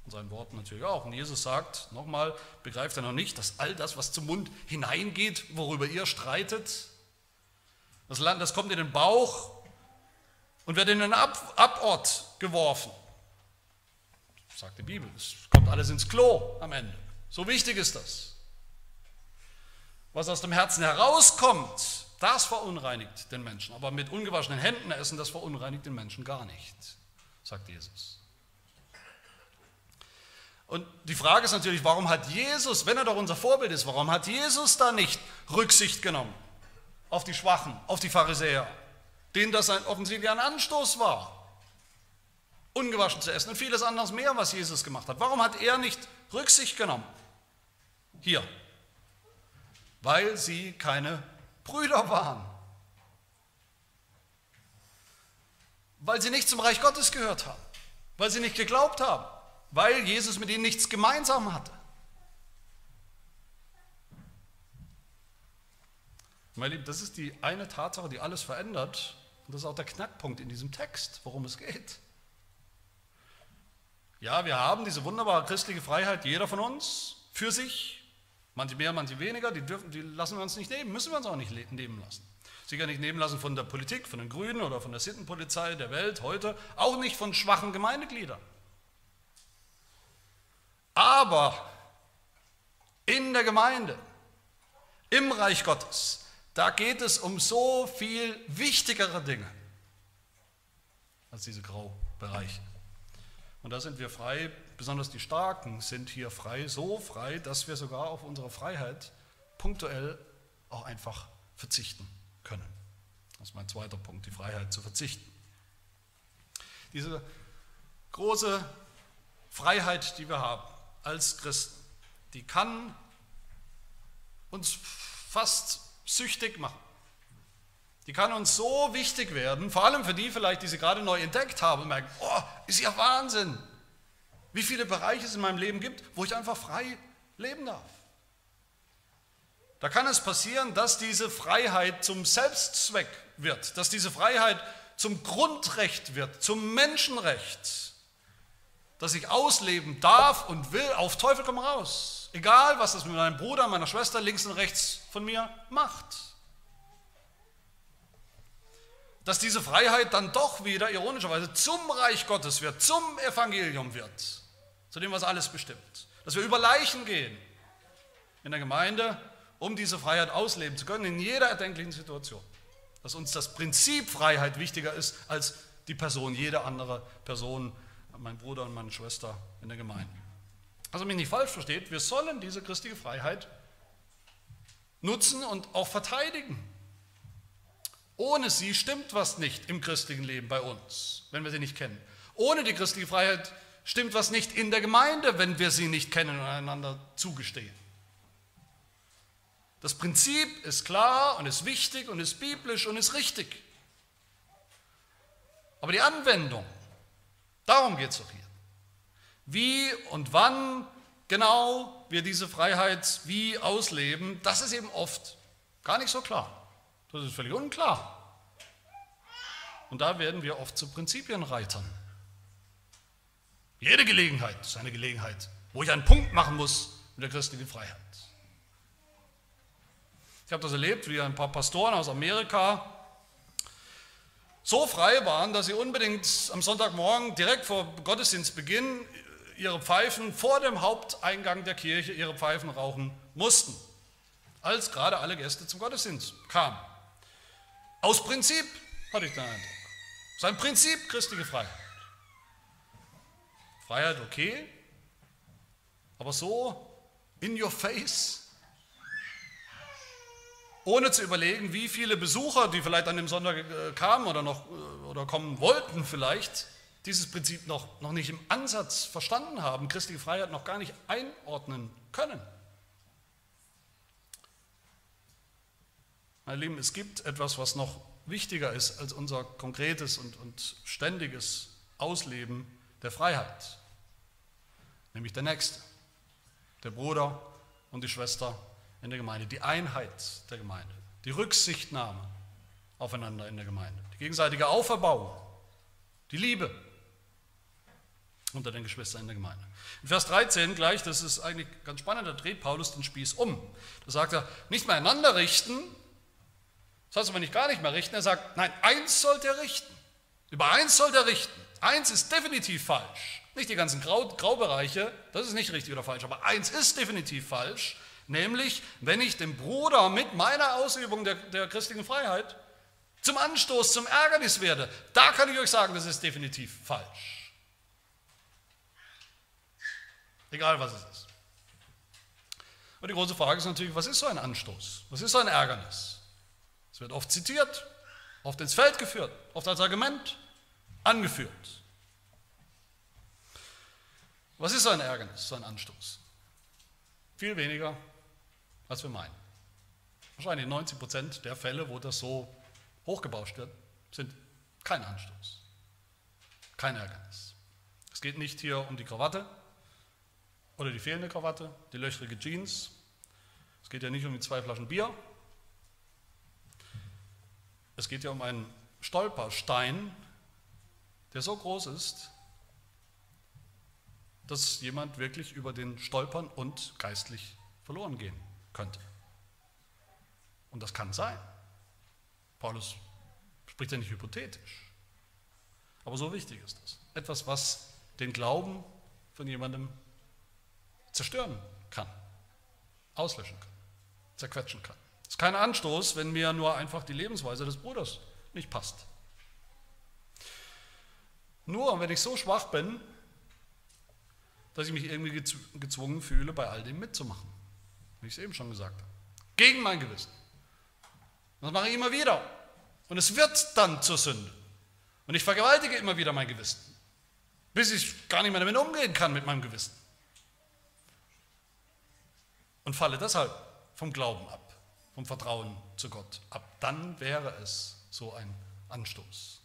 und seinen Worten natürlich auch. Und Jesus sagt, nochmal, begreift er noch nicht, dass all das, was zum Mund hineingeht, worüber ihr streitet, das, Land, das kommt in den Bauch und wird in den Ab Abort geworfen. Das sagt die Bibel. Es kommt alles ins Klo am Ende. So wichtig ist das. Was aus dem Herzen herauskommt, das verunreinigt den Menschen. Aber mit ungewaschenen Händen essen, das verunreinigt den Menschen gar nicht, sagt Jesus. Und die Frage ist natürlich, warum hat Jesus, wenn er doch unser Vorbild ist, warum hat Jesus da nicht Rücksicht genommen auf die Schwachen, auf die Pharisäer, denen das ein, offensichtlich ein Anstoß war, ungewaschen zu essen und vieles anderes mehr, was Jesus gemacht hat. Warum hat er nicht Rücksicht genommen? Hier, weil sie keine Brüder waren, weil sie nicht zum Reich Gottes gehört haben, weil sie nicht geglaubt haben weil Jesus mit ihnen nichts gemeinsam hatte. Meine Lieben, das ist die eine Tatsache, die alles verändert. Und das ist auch der Knackpunkt in diesem Text, worum es geht. Ja, wir haben diese wunderbare christliche Freiheit, jeder von uns, für sich. Manche mehr, manche weniger, die, dürfen, die lassen wir uns nicht nehmen, müssen wir uns auch nicht nehmen lassen. Sicher nicht nehmen lassen von der Politik, von den Grünen oder von der Sittenpolizei der Welt heute, auch nicht von schwachen Gemeindegliedern. Aber in der Gemeinde, im Reich Gottes, da geht es um so viel wichtigere Dinge als diese Graubereiche. Und da sind wir frei, besonders die Starken sind hier frei, so frei, dass wir sogar auf unsere Freiheit punktuell auch einfach verzichten können. Das ist mein zweiter Punkt, die Freiheit zu verzichten. Diese große Freiheit, die wir haben, als Christen, die kann uns fast süchtig machen. Die kann uns so wichtig werden, vor allem für die vielleicht, die sie gerade neu entdeckt haben und merken, oh, ist ja Wahnsinn, wie viele Bereiche es in meinem Leben gibt, wo ich einfach frei leben darf. Da kann es passieren, dass diese Freiheit zum Selbstzweck wird, dass diese Freiheit zum Grundrecht wird, zum Menschenrecht dass ich ausleben darf und will, auf Teufel komm raus. Egal, was das mit meinem Bruder, meiner Schwester links und rechts von mir macht. Dass diese Freiheit dann doch wieder ironischerweise zum Reich Gottes wird, zum Evangelium wird, zu dem, was alles bestimmt. Dass wir über Leichen gehen in der Gemeinde, um diese Freiheit ausleben zu können, in jeder erdenklichen Situation. Dass uns das Prinzip Freiheit wichtiger ist als die Person, jede andere Person mein Bruder und meine Schwester in der Gemeinde. Also mich nicht falsch versteht, wir sollen diese christliche Freiheit nutzen und auch verteidigen. Ohne sie stimmt was nicht im christlichen Leben bei uns, wenn wir sie nicht kennen. Ohne die christliche Freiheit stimmt was nicht in der Gemeinde, wenn wir sie nicht kennen und einander zugestehen. Das Prinzip ist klar und ist wichtig und ist biblisch und ist richtig. Aber die Anwendung, Darum geht es doch hier. Wie und wann genau wir diese Freiheit wie ausleben, das ist eben oft gar nicht so klar. Das ist völlig unklar. Und da werden wir oft zu Prinzipienreitern. Jede Gelegenheit ist eine Gelegenheit, wo ich einen Punkt machen muss mit der christlichen Freiheit. Ich habe das erlebt, wie ein paar Pastoren aus Amerika so frei waren, dass sie unbedingt am Sonntagmorgen direkt vor Gottesdienstbeginn ihre Pfeifen vor dem Haupteingang der Kirche ihre Pfeifen rauchen mussten, als gerade alle Gäste zum Gottesdienst kamen. Aus Prinzip hatte ich den Eindruck. Sein Prinzip christliche Freiheit. Freiheit okay, aber so in your face, ohne zu überlegen, wie viele Besucher, die vielleicht an dem Sonntag äh, kamen oder noch äh, oder kommen wollten vielleicht, dieses Prinzip noch, noch nicht im Ansatz verstanden haben, christliche Freiheit noch gar nicht einordnen können. Meine Lieben, es gibt etwas, was noch wichtiger ist als unser konkretes und, und ständiges Ausleben der Freiheit, nämlich der Nächste, der Bruder und die Schwester in der Gemeinde, die Einheit der Gemeinde, die Rücksichtnahme aufeinander in der Gemeinde, die gegenseitige Auferbauung, die Liebe unter den Geschwistern in der Gemeinde. In Vers 13 gleich, das ist eigentlich ganz spannend, da dreht Paulus den Spieß um. Da sagt er, nicht mehr einander richten, das heißt aber nicht gar nicht mehr richten, er sagt, nein, eins sollt ihr richten. Über eins sollt ihr richten. Eins ist definitiv falsch. Nicht die ganzen Grau, Graubereiche, das ist nicht richtig oder falsch, aber eins ist definitiv falsch, nämlich wenn ich dem Bruder mit meiner Ausübung der, der christlichen Freiheit zum Anstoß, zum Ärgernis werde, da kann ich euch sagen, das ist definitiv falsch. Egal was es ist. Und die große Frage ist natürlich, was ist so ein Anstoß? Was ist so ein Ärgernis? Es wird oft zitiert, oft ins Feld geführt, oft als Argument angeführt. Was ist so ein Ärgernis, so ein Anstoß? Viel weniger, als wir meinen. Wahrscheinlich 90 Prozent der Fälle, wo das so hochgebauscht wird, sind kein Anstoß, kein Ärgernis. Es geht nicht hier um die Krawatte oder die fehlende Krawatte, die löchrige Jeans. Es geht ja nicht um die zwei Flaschen Bier. Es geht ja um einen Stolperstein, der so groß ist, dass jemand wirklich über den stolpern und geistlich verloren gehen könnte. Und das kann sein. Paulus spricht ja nicht hypothetisch. Aber so wichtig ist das. Etwas, was den Glauben von jemandem zerstören kann, auslöschen kann, zerquetschen kann. Es ist kein Anstoß, wenn mir nur einfach die Lebensweise des Bruders nicht passt. Nur wenn ich so schwach bin, dass ich mich irgendwie gezwungen fühle, bei all dem mitzumachen. Wie ich es eben schon gesagt habe. Gegen mein Gewissen. Das mache ich immer wieder. Und es wird dann zur Sünde. Und ich vergewaltige immer wieder mein Gewissen. Bis ich gar nicht mehr damit umgehen kann mit meinem Gewissen. Und falle deshalb vom Glauben ab, vom Vertrauen zu Gott ab. Dann wäre es so ein Anstoß,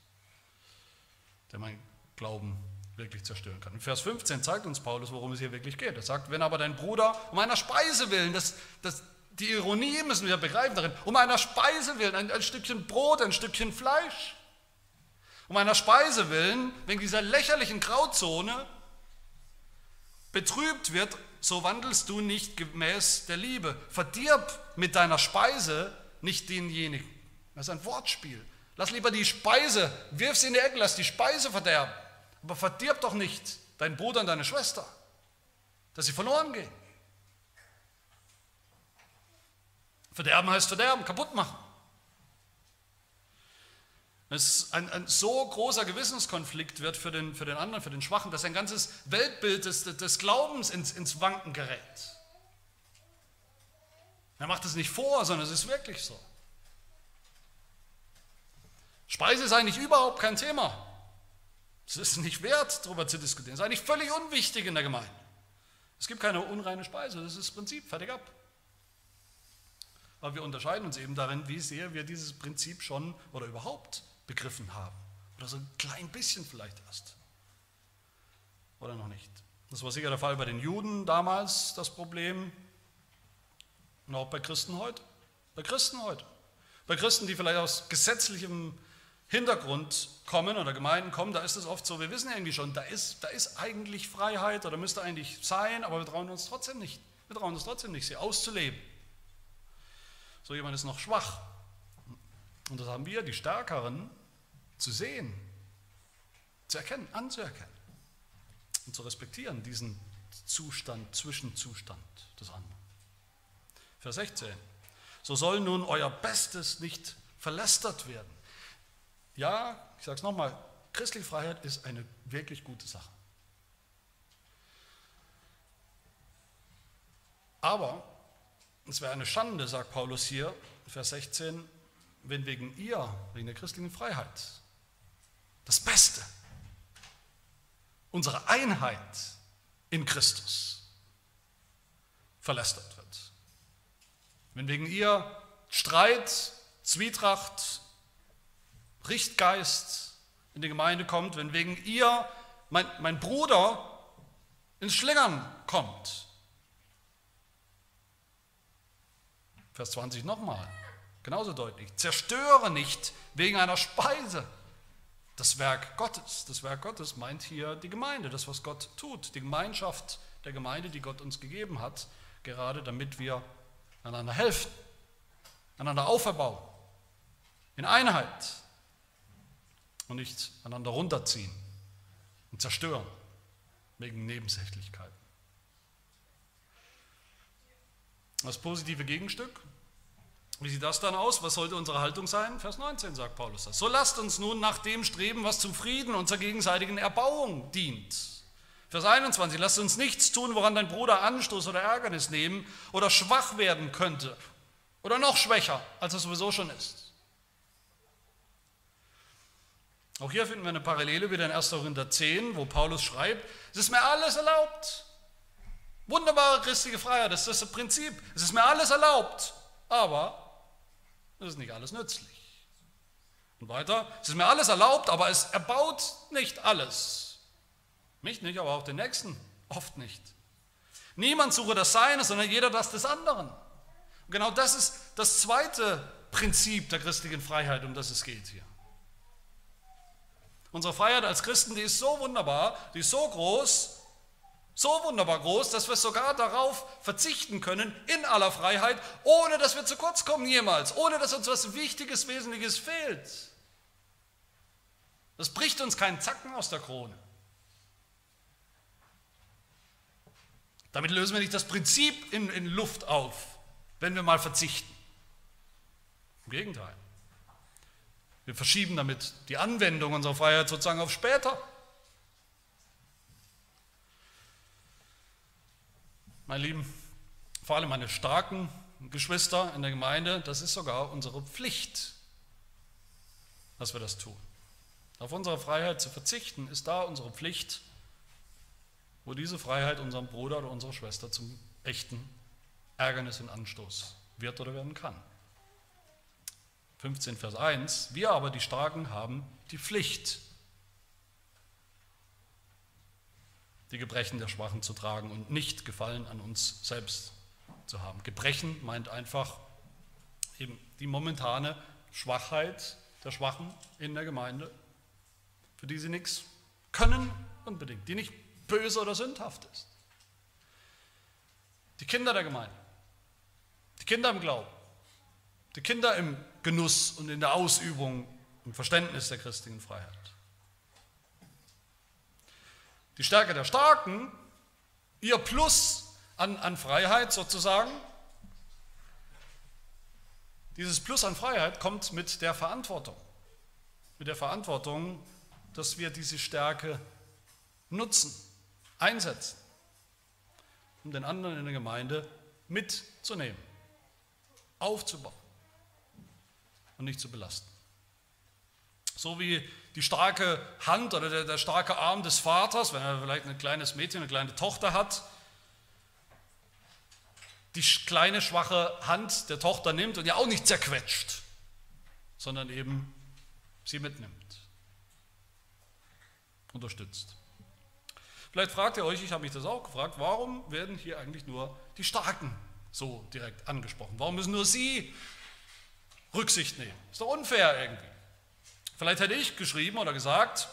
der mein Glauben wirklich zerstören kann. In Vers 15 zeigt uns Paulus, worum es hier wirklich geht. Er sagt, wenn aber dein Bruder um einer Speise willen, das, das, die Ironie müssen wir begreifen darin, um einer Speise willen, ein, ein Stückchen Brot, ein Stückchen Fleisch, um einer Speise willen, wegen dieser lächerlichen Grauzone betrübt wird, so wandelst du nicht gemäß der Liebe. Verdirb mit deiner Speise nicht denjenigen. Das ist ein Wortspiel. Lass lieber die Speise, wirf sie in die Ecke, lass die Speise verderben. Aber verdirb doch nicht deinen Bruder und deine Schwester, dass sie verloren gehen. Verderben heißt verderben, kaputt machen. Es ein, ein so großer Gewissenskonflikt wird für den, für den anderen, für den Schwachen, dass ein ganzes Weltbild des, des Glaubens ins, ins Wanken gerät. Er macht es nicht vor, sondern es ist wirklich so. Speise ist eigentlich überhaupt kein Thema. Es ist nicht wert, darüber zu diskutieren. Es ist eigentlich völlig unwichtig in der Gemeinde. Es gibt keine unreine Speise, das ist das Prinzip, fertig ab. Aber wir unterscheiden uns eben darin, wie sehr wir dieses Prinzip schon oder überhaupt begriffen haben. Oder so ein klein bisschen vielleicht erst. Oder noch nicht. Das war sicher der Fall bei den Juden damals, das Problem. Und auch bei Christen heute. Bei Christen heute. Bei Christen, die vielleicht aus gesetzlichem Hintergrund kommen oder Gemeinden kommen, da ist es oft so, wir wissen irgendwie schon, da ist, da ist eigentlich Freiheit oder müsste eigentlich sein, aber wir trauen uns trotzdem nicht. Wir trauen uns trotzdem nicht, sie auszuleben. So jemand ist noch schwach. Und das haben wir, die Stärkeren, zu sehen, zu erkennen, anzuerkennen und zu respektieren, diesen Zustand, Zwischenzustand des anderen. Vers 16. So soll nun euer Bestes nicht verlästert werden. Ja, ich sage es nochmal, christliche Freiheit ist eine wirklich gute Sache. Aber es wäre eine Schande, sagt Paulus hier, Vers 16, wenn wegen ihr, wegen der christlichen Freiheit, das Beste, unsere Einheit in Christus verlästert wird. Wenn wegen ihr Streit, Zwietracht, Richtgeist in die Gemeinde kommt, wenn wegen ihr mein, mein Bruder ins Schlingern kommt. Vers 20 nochmal, genauso deutlich. Zerstöre nicht wegen einer Speise das Werk Gottes. Das Werk Gottes meint hier die Gemeinde, das, was Gott tut, die Gemeinschaft der Gemeinde, die Gott uns gegeben hat, gerade damit wir einander helfen, einander auferbauen, in Einheit und nicht einander runterziehen und zerstören wegen Nebensächlichkeiten. Das positive Gegenstück, wie sieht das dann aus? Was sollte unsere Haltung sein? Vers 19 sagt Paulus das. So lasst uns nun nach dem streben, was zum Frieden und zur gegenseitigen Erbauung dient. Vers 21, lasst uns nichts tun, woran dein Bruder Anstoß oder Ärgernis nehmen oder schwach werden könnte oder noch schwächer, als er sowieso schon ist. Auch hier finden wir eine Parallele wieder in 1. Korinther 10, wo Paulus schreibt, es ist mir alles erlaubt. Wunderbare christliche Freiheit, das ist das Prinzip. Es ist mir alles erlaubt, aber das ist nicht alles nützlich. Und weiter, es ist mir alles erlaubt, aber es erbaut nicht alles. Mich nicht, aber auch den Nächsten oft nicht. Niemand suche das Seine, sondern jeder das des anderen. Und genau das ist das zweite Prinzip der christlichen Freiheit, um das es geht hier. Unsere Freiheit als Christen, die ist so wunderbar, die ist so groß, so wunderbar groß, dass wir sogar darauf verzichten können, in aller Freiheit, ohne dass wir zu kurz kommen jemals, ohne dass uns was Wichtiges, Wesentliches fehlt. Das bricht uns keinen Zacken aus der Krone. Damit lösen wir nicht das Prinzip in, in Luft auf, wenn wir mal verzichten. Im Gegenteil. Wir verschieben damit die Anwendung unserer Freiheit sozusagen auf später. Meine Lieben, vor allem meine starken Geschwister in der Gemeinde, das ist sogar unsere Pflicht, dass wir das tun. Auf unsere Freiheit zu verzichten, ist da unsere Pflicht, wo diese Freiheit unserem Bruder oder unserer Schwester zum echten Ärgernis und Anstoß wird oder werden kann. 15 Vers 1, wir aber die Starken haben die Pflicht, die Gebrechen der Schwachen zu tragen und nicht Gefallen an uns selbst zu haben. Gebrechen meint einfach eben die momentane Schwachheit der Schwachen in der Gemeinde, für die sie nichts können unbedingt, die nicht böse oder sündhaft ist. Die Kinder der Gemeinde, die Kinder im Glauben, die Kinder im Genuss und in der Ausübung im Verständnis der christlichen Freiheit. Die Stärke der Starken, ihr Plus an, an Freiheit sozusagen, dieses Plus an Freiheit kommt mit der Verantwortung. Mit der Verantwortung, dass wir diese Stärke nutzen, einsetzen, um den anderen in der Gemeinde mitzunehmen, aufzubauen und nicht zu belasten. So wie die starke Hand oder der, der, starke Arm des Vaters, wenn er vielleicht ein kleines Mädchen, eine kleine Tochter hat, die kleine schwache Hand der Tochter nimmt und ja auch nicht zerquetscht, sondern eben sie mitnimmt, unterstützt. Vielleicht fragt ihr euch, ich habe mich das auch gefragt, warum werden hier eigentlich nur die Starken so direkt angesprochen? Warum müssen nur sie Rücksicht nehmen? Ist doch unfair irgendwie. Vielleicht hätte ich geschrieben oder gesagt,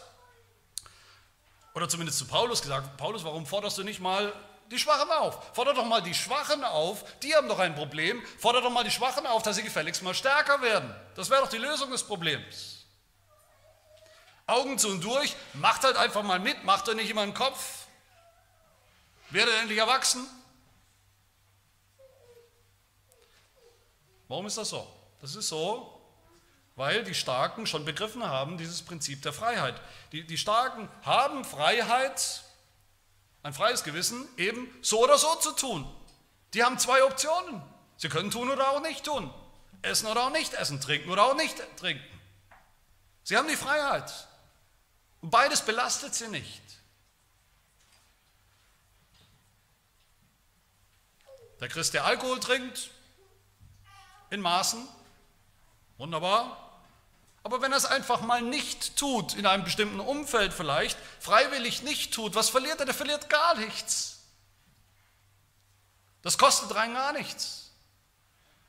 oder zumindest zu Paulus gesagt, Paulus, warum forderst du nicht mal die Schwachen auf? Forder doch mal die Schwachen auf, die haben doch ein Problem. Forder doch mal die Schwachen auf, dass sie gefälligst mal stärker werden. Das wäre doch die Lösung des Problems. Augen zu und durch, macht halt einfach mal mit, macht euch nicht immer einen Kopf. Werdet endlich erwachsen. Warum ist das so? Das ist so, weil die Starken schon begriffen haben, dieses Prinzip der Freiheit. Die, die Starken haben Freiheit, ein freies Gewissen, eben so oder so zu tun. Die haben zwei Optionen. Sie können tun oder auch nicht tun. Essen oder auch nicht essen, trinken oder auch nicht trinken. Sie haben die Freiheit. Und beides belastet sie nicht. Der Christ, der Alkohol trinkt, in Maßen, wunderbar. Aber wenn er es einfach mal nicht tut, in einem bestimmten Umfeld vielleicht, freiwillig nicht tut, was verliert er? Der verliert gar nichts. Das kostet rein gar nichts.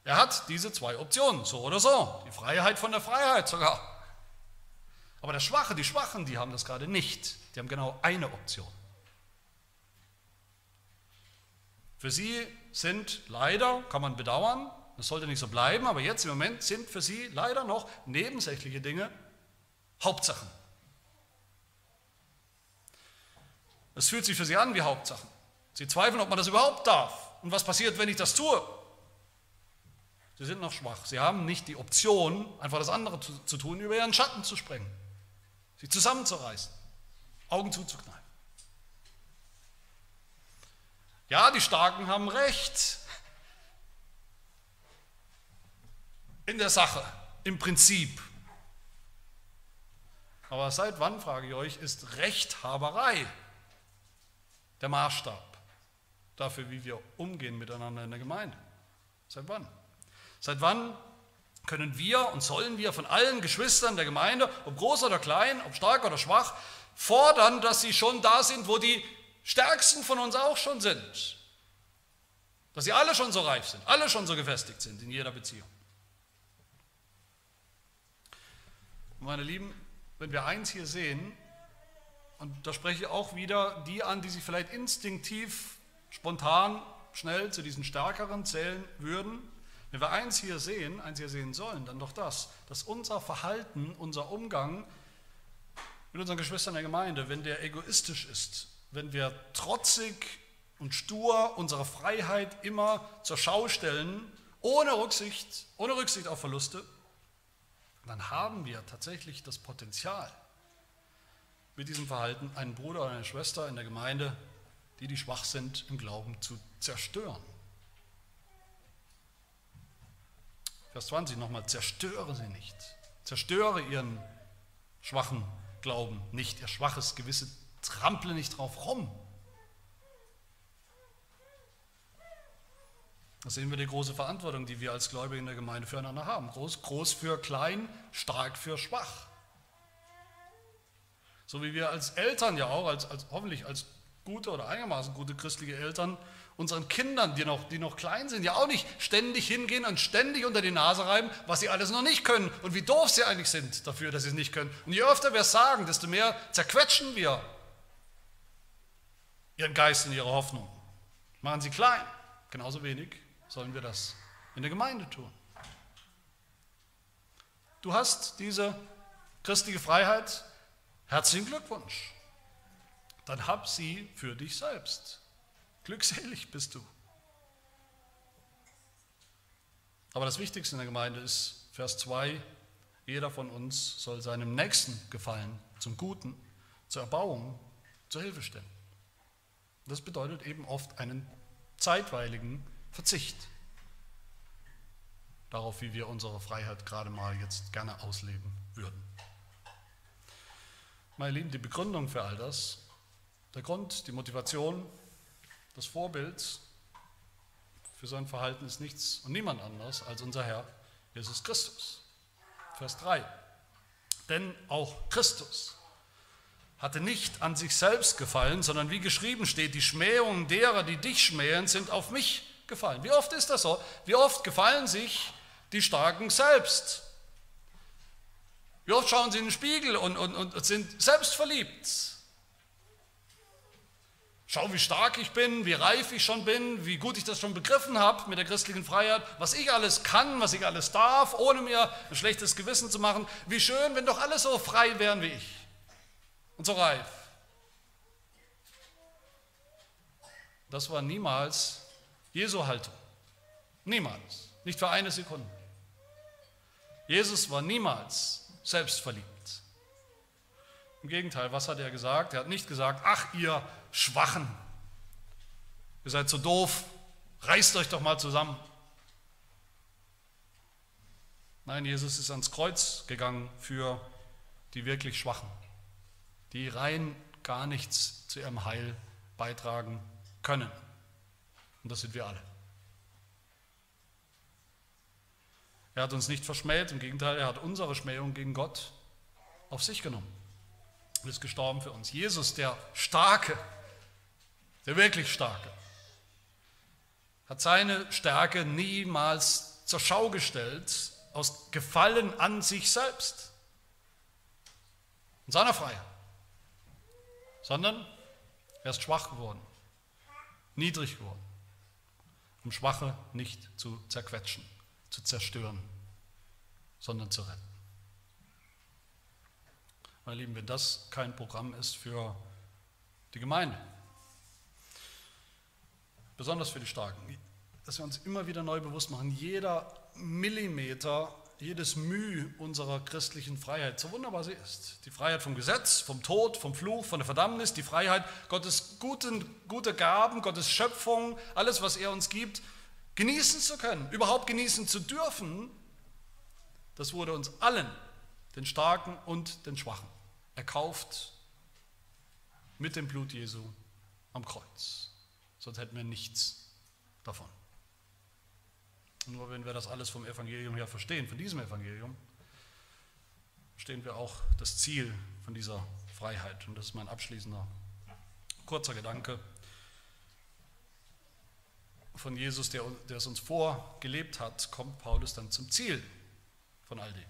Er hat diese zwei Optionen, so oder so. Die Freiheit von der Freiheit sogar. Aber der Schwache, die Schwachen, die haben das gerade nicht. Die haben genau eine Option. Für sie sind leider, kann man bedauern, das sollte nicht so bleiben, aber jetzt im Moment sind für sie leider noch nebensächliche Dinge Hauptsachen. Es fühlt sich für sie an wie Hauptsachen. Sie zweifeln, ob man das überhaupt darf. Und was passiert, wenn ich das tue? Sie sind noch schwach. Sie haben nicht die Option, einfach das andere zu, zu tun, über ihren Schatten zu sprengen, sich zusammenzureißen, Augen zuzuknallen. Ja, die Starken haben recht. In der Sache, im Prinzip. Aber seit wann, frage ich euch, ist Rechthaberei der Maßstab dafür, wie wir umgehen miteinander in der Gemeinde? Seit wann? Seit wann können wir und sollen wir von allen Geschwistern der Gemeinde, ob groß oder klein, ob stark oder schwach, fordern, dass sie schon da sind, wo die Stärksten von uns auch schon sind? Dass sie alle schon so reif sind, alle schon so gefestigt sind in jeder Beziehung. Meine Lieben, wenn wir eins hier sehen, und da spreche ich auch wieder die an, die sich vielleicht instinktiv, spontan, schnell zu diesen Stärkeren zählen würden, wenn wir eins hier sehen, eins hier sehen sollen, dann doch das, dass unser Verhalten, unser Umgang mit unseren Geschwistern der Gemeinde, wenn der egoistisch ist, wenn wir trotzig und stur unsere Freiheit immer zur Schau stellen, ohne Rücksicht, ohne Rücksicht auf Verluste, dann haben wir tatsächlich das Potenzial, mit diesem Verhalten einen Bruder oder eine Schwester in der Gemeinde, die, die schwach sind, im Glauben zu zerstören. Vers 20 nochmal, zerstöre sie nicht. Zerstöre ihren schwachen Glauben nicht, ihr schwaches Gewisse, trample nicht drauf rum. Da sehen wir die große Verantwortung, die wir als Gläubige in der Gemeinde füreinander haben. Groß, groß für klein, stark für schwach. So wie wir als Eltern ja auch, als, als, hoffentlich als gute oder einigermaßen gute christliche Eltern, unseren Kindern, die noch, die noch klein sind, ja auch nicht ständig hingehen und ständig unter die Nase reiben, was sie alles noch nicht können und wie doof sie eigentlich sind dafür, dass sie es nicht können. Und je öfter wir es sagen, desto mehr zerquetschen wir ihren Geist und ihre Hoffnung. Machen sie klein, genauso wenig sollen wir das in der Gemeinde tun. Du hast diese christliche Freiheit. Herzlichen Glückwunsch. Dann hab sie für dich selbst. Glückselig bist du. Aber das Wichtigste in der Gemeinde ist Vers 2, jeder von uns soll seinem Nächsten gefallen, zum Guten, zur Erbauung, zur Hilfe stellen. Das bedeutet eben oft einen zeitweiligen Verzicht darauf, wie wir unsere Freiheit gerade mal jetzt gerne ausleben würden. Meine Lieben, die Begründung für all das, der Grund, die Motivation, das Vorbild für sein Verhalten ist nichts und niemand anders als unser Herr Jesus Christus. Vers 3. Denn auch Christus hatte nicht an sich selbst gefallen, sondern wie geschrieben steht, die Schmähungen derer, die dich schmähen, sind auf mich gefallen. Wie oft ist das so? Wie oft gefallen sich die Starken selbst? Wie oft schauen sie in den Spiegel und, und, und sind selbstverliebt? Schau, wie stark ich bin, wie reif ich schon bin, wie gut ich das schon begriffen habe mit der christlichen Freiheit, was ich alles kann, was ich alles darf, ohne mir ein schlechtes Gewissen zu machen. Wie schön, wenn doch alle so frei wären wie ich und so reif. Das war niemals Jesu Haltung. Niemals. Nicht für eine Sekunde. Jesus war niemals selbstverliebt. Im Gegenteil, was hat er gesagt? Er hat nicht gesagt, ach ihr Schwachen, ihr seid so doof, reißt euch doch mal zusammen. Nein, Jesus ist ans Kreuz gegangen für die wirklich Schwachen, die rein gar nichts zu ihrem Heil beitragen können. Und das sind wir alle. Er hat uns nicht verschmäht, im Gegenteil, er hat unsere Schmähung gegen Gott auf sich genommen und ist gestorben für uns. Jesus, der Starke, der wirklich Starke, hat seine Stärke niemals zur Schau gestellt, aus Gefallen an sich selbst und seiner Freiheit, sondern er ist schwach geworden, niedrig geworden, um Schwache nicht zu zerquetschen, zu zerstören, sondern zu retten. Meine Lieben, wenn das kein Programm ist für die Gemeinde, besonders für die Starken, dass wir uns immer wieder neu bewusst machen, jeder Millimeter, jedes Mühe unserer christlichen Freiheit, so wunderbar sie ist, die Freiheit vom Gesetz, vom Tod, vom Fluch, von der Verdammnis, die Freiheit Gottes guten, gute Gaben, Gottes Schöpfung, alles, was er uns gibt, genießen zu können, überhaupt genießen zu dürfen, das wurde uns allen, den Starken und den Schwachen, erkauft mit dem Blut Jesu am Kreuz. Sonst hätten wir nichts davon. Nur wenn wir das alles vom Evangelium her verstehen, von diesem Evangelium, verstehen wir auch das Ziel von dieser Freiheit. Und das ist mein abschließender kurzer Gedanke von Jesus, der, der es uns vorgelebt hat, kommt Paulus dann zum Ziel von all dem.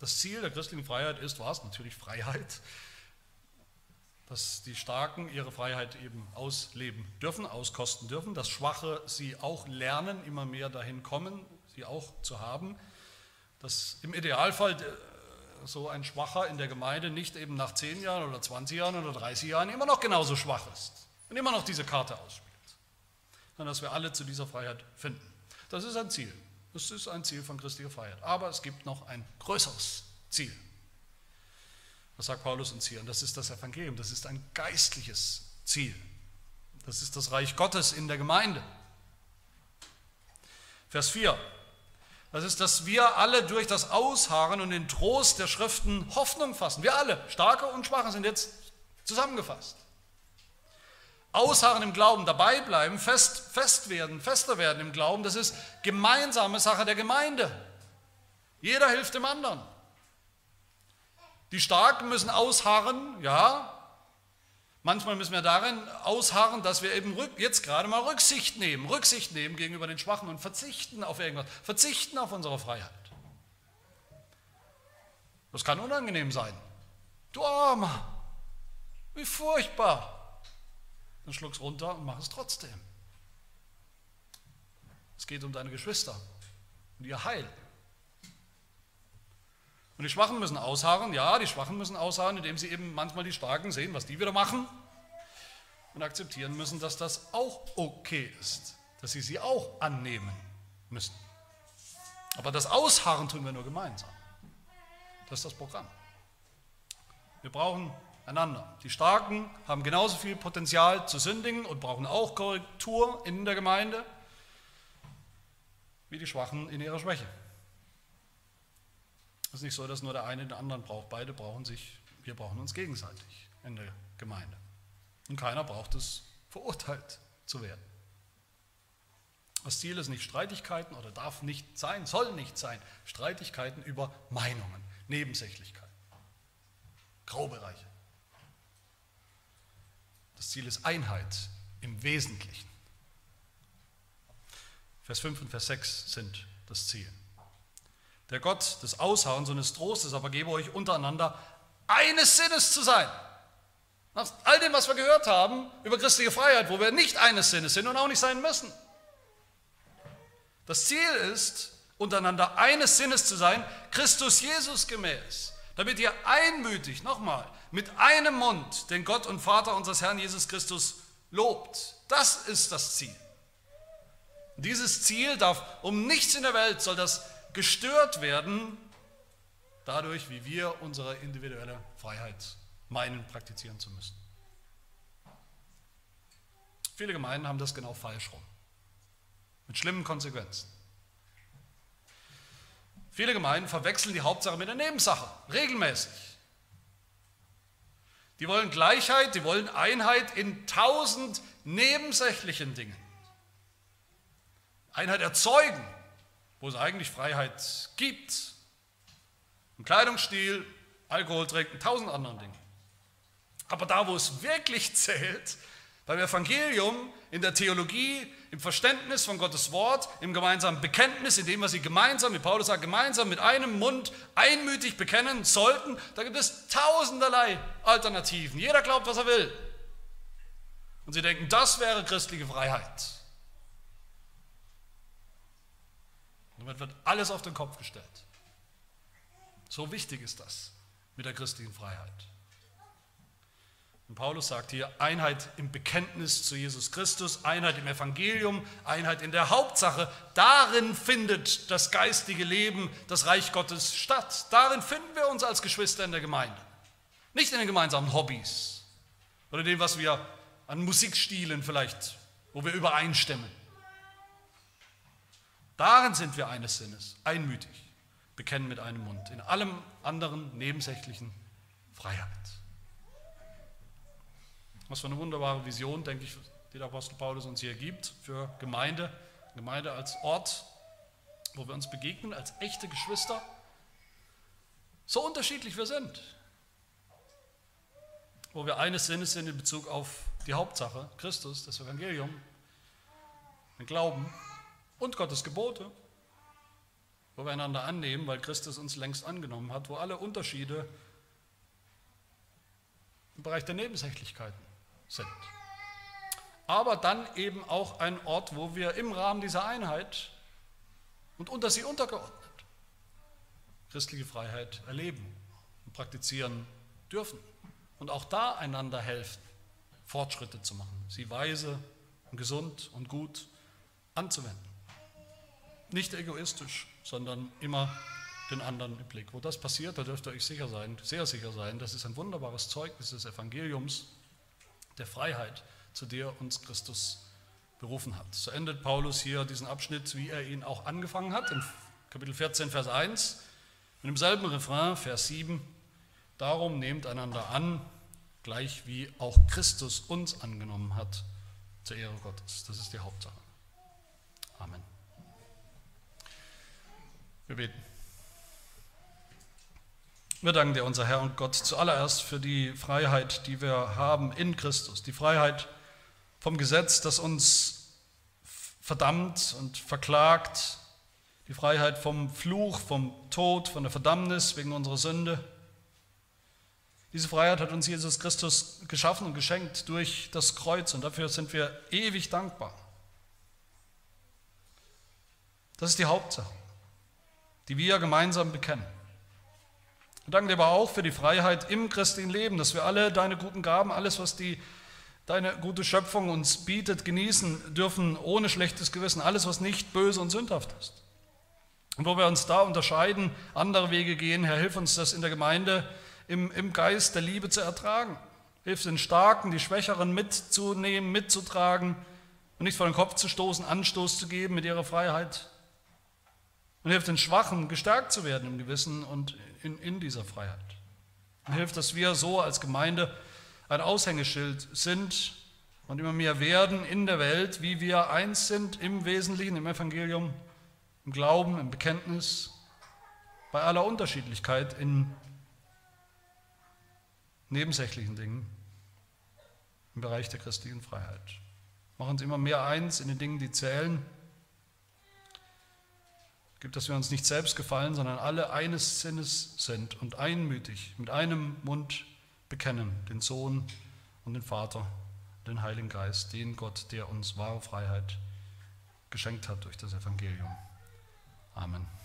Das Ziel der christlichen Freiheit ist was? Natürlich Freiheit. Dass die Starken ihre Freiheit eben ausleben dürfen, auskosten dürfen, dass Schwache sie auch lernen, immer mehr dahin kommen, sie auch zu haben. Dass im Idealfall äh, so ein Schwacher in der Gemeinde nicht eben nach 10 Jahren oder 20 Jahren oder 30 Jahren immer noch genauso schwach ist und immer noch diese Karte ausspielt, sondern dass wir alle zu dieser Freiheit finden. Das ist ein Ziel. Das ist ein Ziel von christlicher Freiheit. Aber es gibt noch ein größeres Ziel. Was sagt Paulus uns hier? Und das ist das Evangelium. Das ist ein geistliches Ziel. Das ist das Reich Gottes in der Gemeinde. Vers 4. Das ist, dass wir alle durch das Ausharren und den Trost der Schriften Hoffnung fassen. Wir alle, Starke und Schwache, sind jetzt zusammengefasst. Ausharren im Glauben, dabei bleiben, fest, fest werden, fester werden im Glauben, das ist gemeinsame Sache der Gemeinde. Jeder hilft dem anderen. Die Starken müssen ausharren, ja. Manchmal müssen wir darin ausharren, dass wir eben jetzt gerade mal Rücksicht nehmen, Rücksicht nehmen gegenüber den Schwachen und verzichten auf irgendwas, verzichten auf unsere Freiheit. Das kann unangenehm sein. Du Armer, wie furchtbar dann schluck's runter und mach es trotzdem. Es geht um deine Geschwister und ihr Heil. Und die Schwachen müssen ausharren, ja, die Schwachen müssen ausharren, indem sie eben manchmal die Starken sehen, was die wieder machen und akzeptieren müssen, dass das auch okay ist, dass sie sie auch annehmen müssen. Aber das Ausharren tun wir nur gemeinsam. Das ist das Programm. Wir brauchen einander. Die Starken haben genauso viel Potenzial zu sündigen und brauchen auch Korrektur in der Gemeinde wie die Schwachen in ihrer Schwäche. Es ist nicht so, dass nur der eine den anderen braucht. Beide brauchen sich, wir brauchen uns gegenseitig in der Gemeinde. Und keiner braucht es, verurteilt zu werden. Das Ziel ist nicht Streitigkeiten oder darf nicht sein, soll nicht sein, Streitigkeiten über Meinungen, Nebensächlichkeiten, Graubereiche. Das Ziel ist Einheit im Wesentlichen. Vers 5 und Vers 6 sind das Ziel. Der Gott des Aushauens und des Trostes aber gebe euch untereinander eines Sinnes zu sein. Nach all dem, was wir gehört haben über christliche Freiheit, wo wir nicht eines Sinnes sind und auch nicht sein müssen. Das Ziel ist, untereinander eines Sinnes zu sein, Christus Jesus gemäß, damit ihr einmütig, nochmal, mit einem Mund den Gott und Vater unseres Herrn Jesus Christus lobt. Das ist das Ziel. Dieses Ziel darf um nichts in der Welt soll das gestört werden, dadurch, wie wir unsere individuelle Freiheit meinen, praktizieren zu müssen. Viele Gemeinden haben das genau falsch rum, mit schlimmen Konsequenzen. Viele Gemeinden verwechseln die Hauptsache mit der Nebensache, regelmäßig. Die wollen Gleichheit, die wollen Einheit in tausend nebensächlichen Dingen. Einheit erzeugen, wo es eigentlich Freiheit gibt. Im Kleidungsstil, Alkohol trinken, tausend anderen Dingen. Aber da, wo es wirklich zählt, beim Evangelium, in der Theologie, im Verständnis von Gottes Wort, im gemeinsamen Bekenntnis, indem wir sie gemeinsam, wie Paulus sagt, gemeinsam mit einem Mund einmütig bekennen sollten, da gibt es tausenderlei Alternativen. Jeder glaubt, was er will. Und sie denken, das wäre christliche Freiheit. Damit wird alles auf den Kopf gestellt. So wichtig ist das mit der christlichen Freiheit. Und Paulus sagt hier Einheit im Bekenntnis zu Jesus Christus, Einheit im Evangelium, Einheit in der Hauptsache. Darin findet das geistige Leben, das Reich Gottes statt. Darin finden wir uns als Geschwister in der Gemeinde. Nicht in den gemeinsamen Hobbys oder dem, was wir an Musikstilen vielleicht, wo wir übereinstimmen. Darin sind wir eines Sinnes, einmütig, bekennen mit einem Mund. In allem anderen nebensächlichen Freiheit. Was für eine wunderbare Vision, denke ich, die der Apostel Paulus uns hier gibt für Gemeinde. Gemeinde als Ort, wo wir uns begegnen, als echte Geschwister. So unterschiedlich wir sind. Wo wir eines Sinnes sind in Bezug auf die Hauptsache, Christus, das Evangelium, den Glauben und Gottes Gebote. Wo wir einander annehmen, weil Christus uns längst angenommen hat, wo alle Unterschiede im Bereich der Nebensächlichkeiten sind. Aber dann eben auch ein Ort, wo wir im Rahmen dieser Einheit und unter sie untergeordnet christliche Freiheit erleben und praktizieren dürfen. Und auch da einander helfen, Fortschritte zu machen, sie weise und gesund und gut anzuwenden. Nicht egoistisch, sondern immer den anderen im Blick. Wo das passiert, da dürft ihr euch sicher sein, sehr sicher sein, das ist ein wunderbares Zeugnis des Evangeliums der Freiheit, zu der uns Christus berufen hat. So endet Paulus hier diesen Abschnitt, wie er ihn auch angefangen hat, in Kapitel 14, Vers 1, mit demselben Refrain, Vers 7. Darum nehmt einander an, gleich wie auch Christus uns angenommen hat, zur Ehre Gottes. Das ist die Hauptsache. Amen. Wir beten. Wir danken dir, unser Herr und Gott, zuallererst für die Freiheit, die wir haben in Christus. Die Freiheit vom Gesetz, das uns verdammt und verklagt. Die Freiheit vom Fluch, vom Tod, von der Verdammnis wegen unserer Sünde. Diese Freiheit hat uns Jesus Christus geschaffen und geschenkt durch das Kreuz und dafür sind wir ewig dankbar. Das ist die Hauptsache, die wir gemeinsam bekennen. Wir danken dir aber auch für die Freiheit im christlichen Leben, dass wir alle deine guten Gaben, alles, was die, deine gute Schöpfung uns bietet, genießen dürfen, ohne schlechtes Gewissen, alles, was nicht böse und sündhaft ist. Und wo wir uns da unterscheiden, andere Wege gehen, Herr, hilf uns das in der Gemeinde im, im Geist der Liebe zu ertragen. Hilf den Starken, die Schwächeren mitzunehmen, mitzutragen und nicht vor den Kopf zu stoßen, Anstoß zu geben mit ihrer Freiheit. Und hilf den Schwachen, gestärkt zu werden im Gewissen und in, in dieser Freiheit. Und hilft, dass wir so als Gemeinde ein Aushängeschild sind und immer mehr werden in der Welt, wie wir eins sind im Wesentlichen, im Evangelium, im Glauben, im Bekenntnis, bei aller Unterschiedlichkeit in nebensächlichen Dingen im Bereich der christlichen Freiheit. Machen Sie immer mehr eins in den Dingen, die zählen Gib, dass wir uns nicht selbst gefallen, sondern alle eines Sinnes sind und einmütig mit einem Mund bekennen, den Sohn und den Vater, den Heiligen Geist, den Gott, der uns wahre Freiheit geschenkt hat durch das Evangelium. Amen.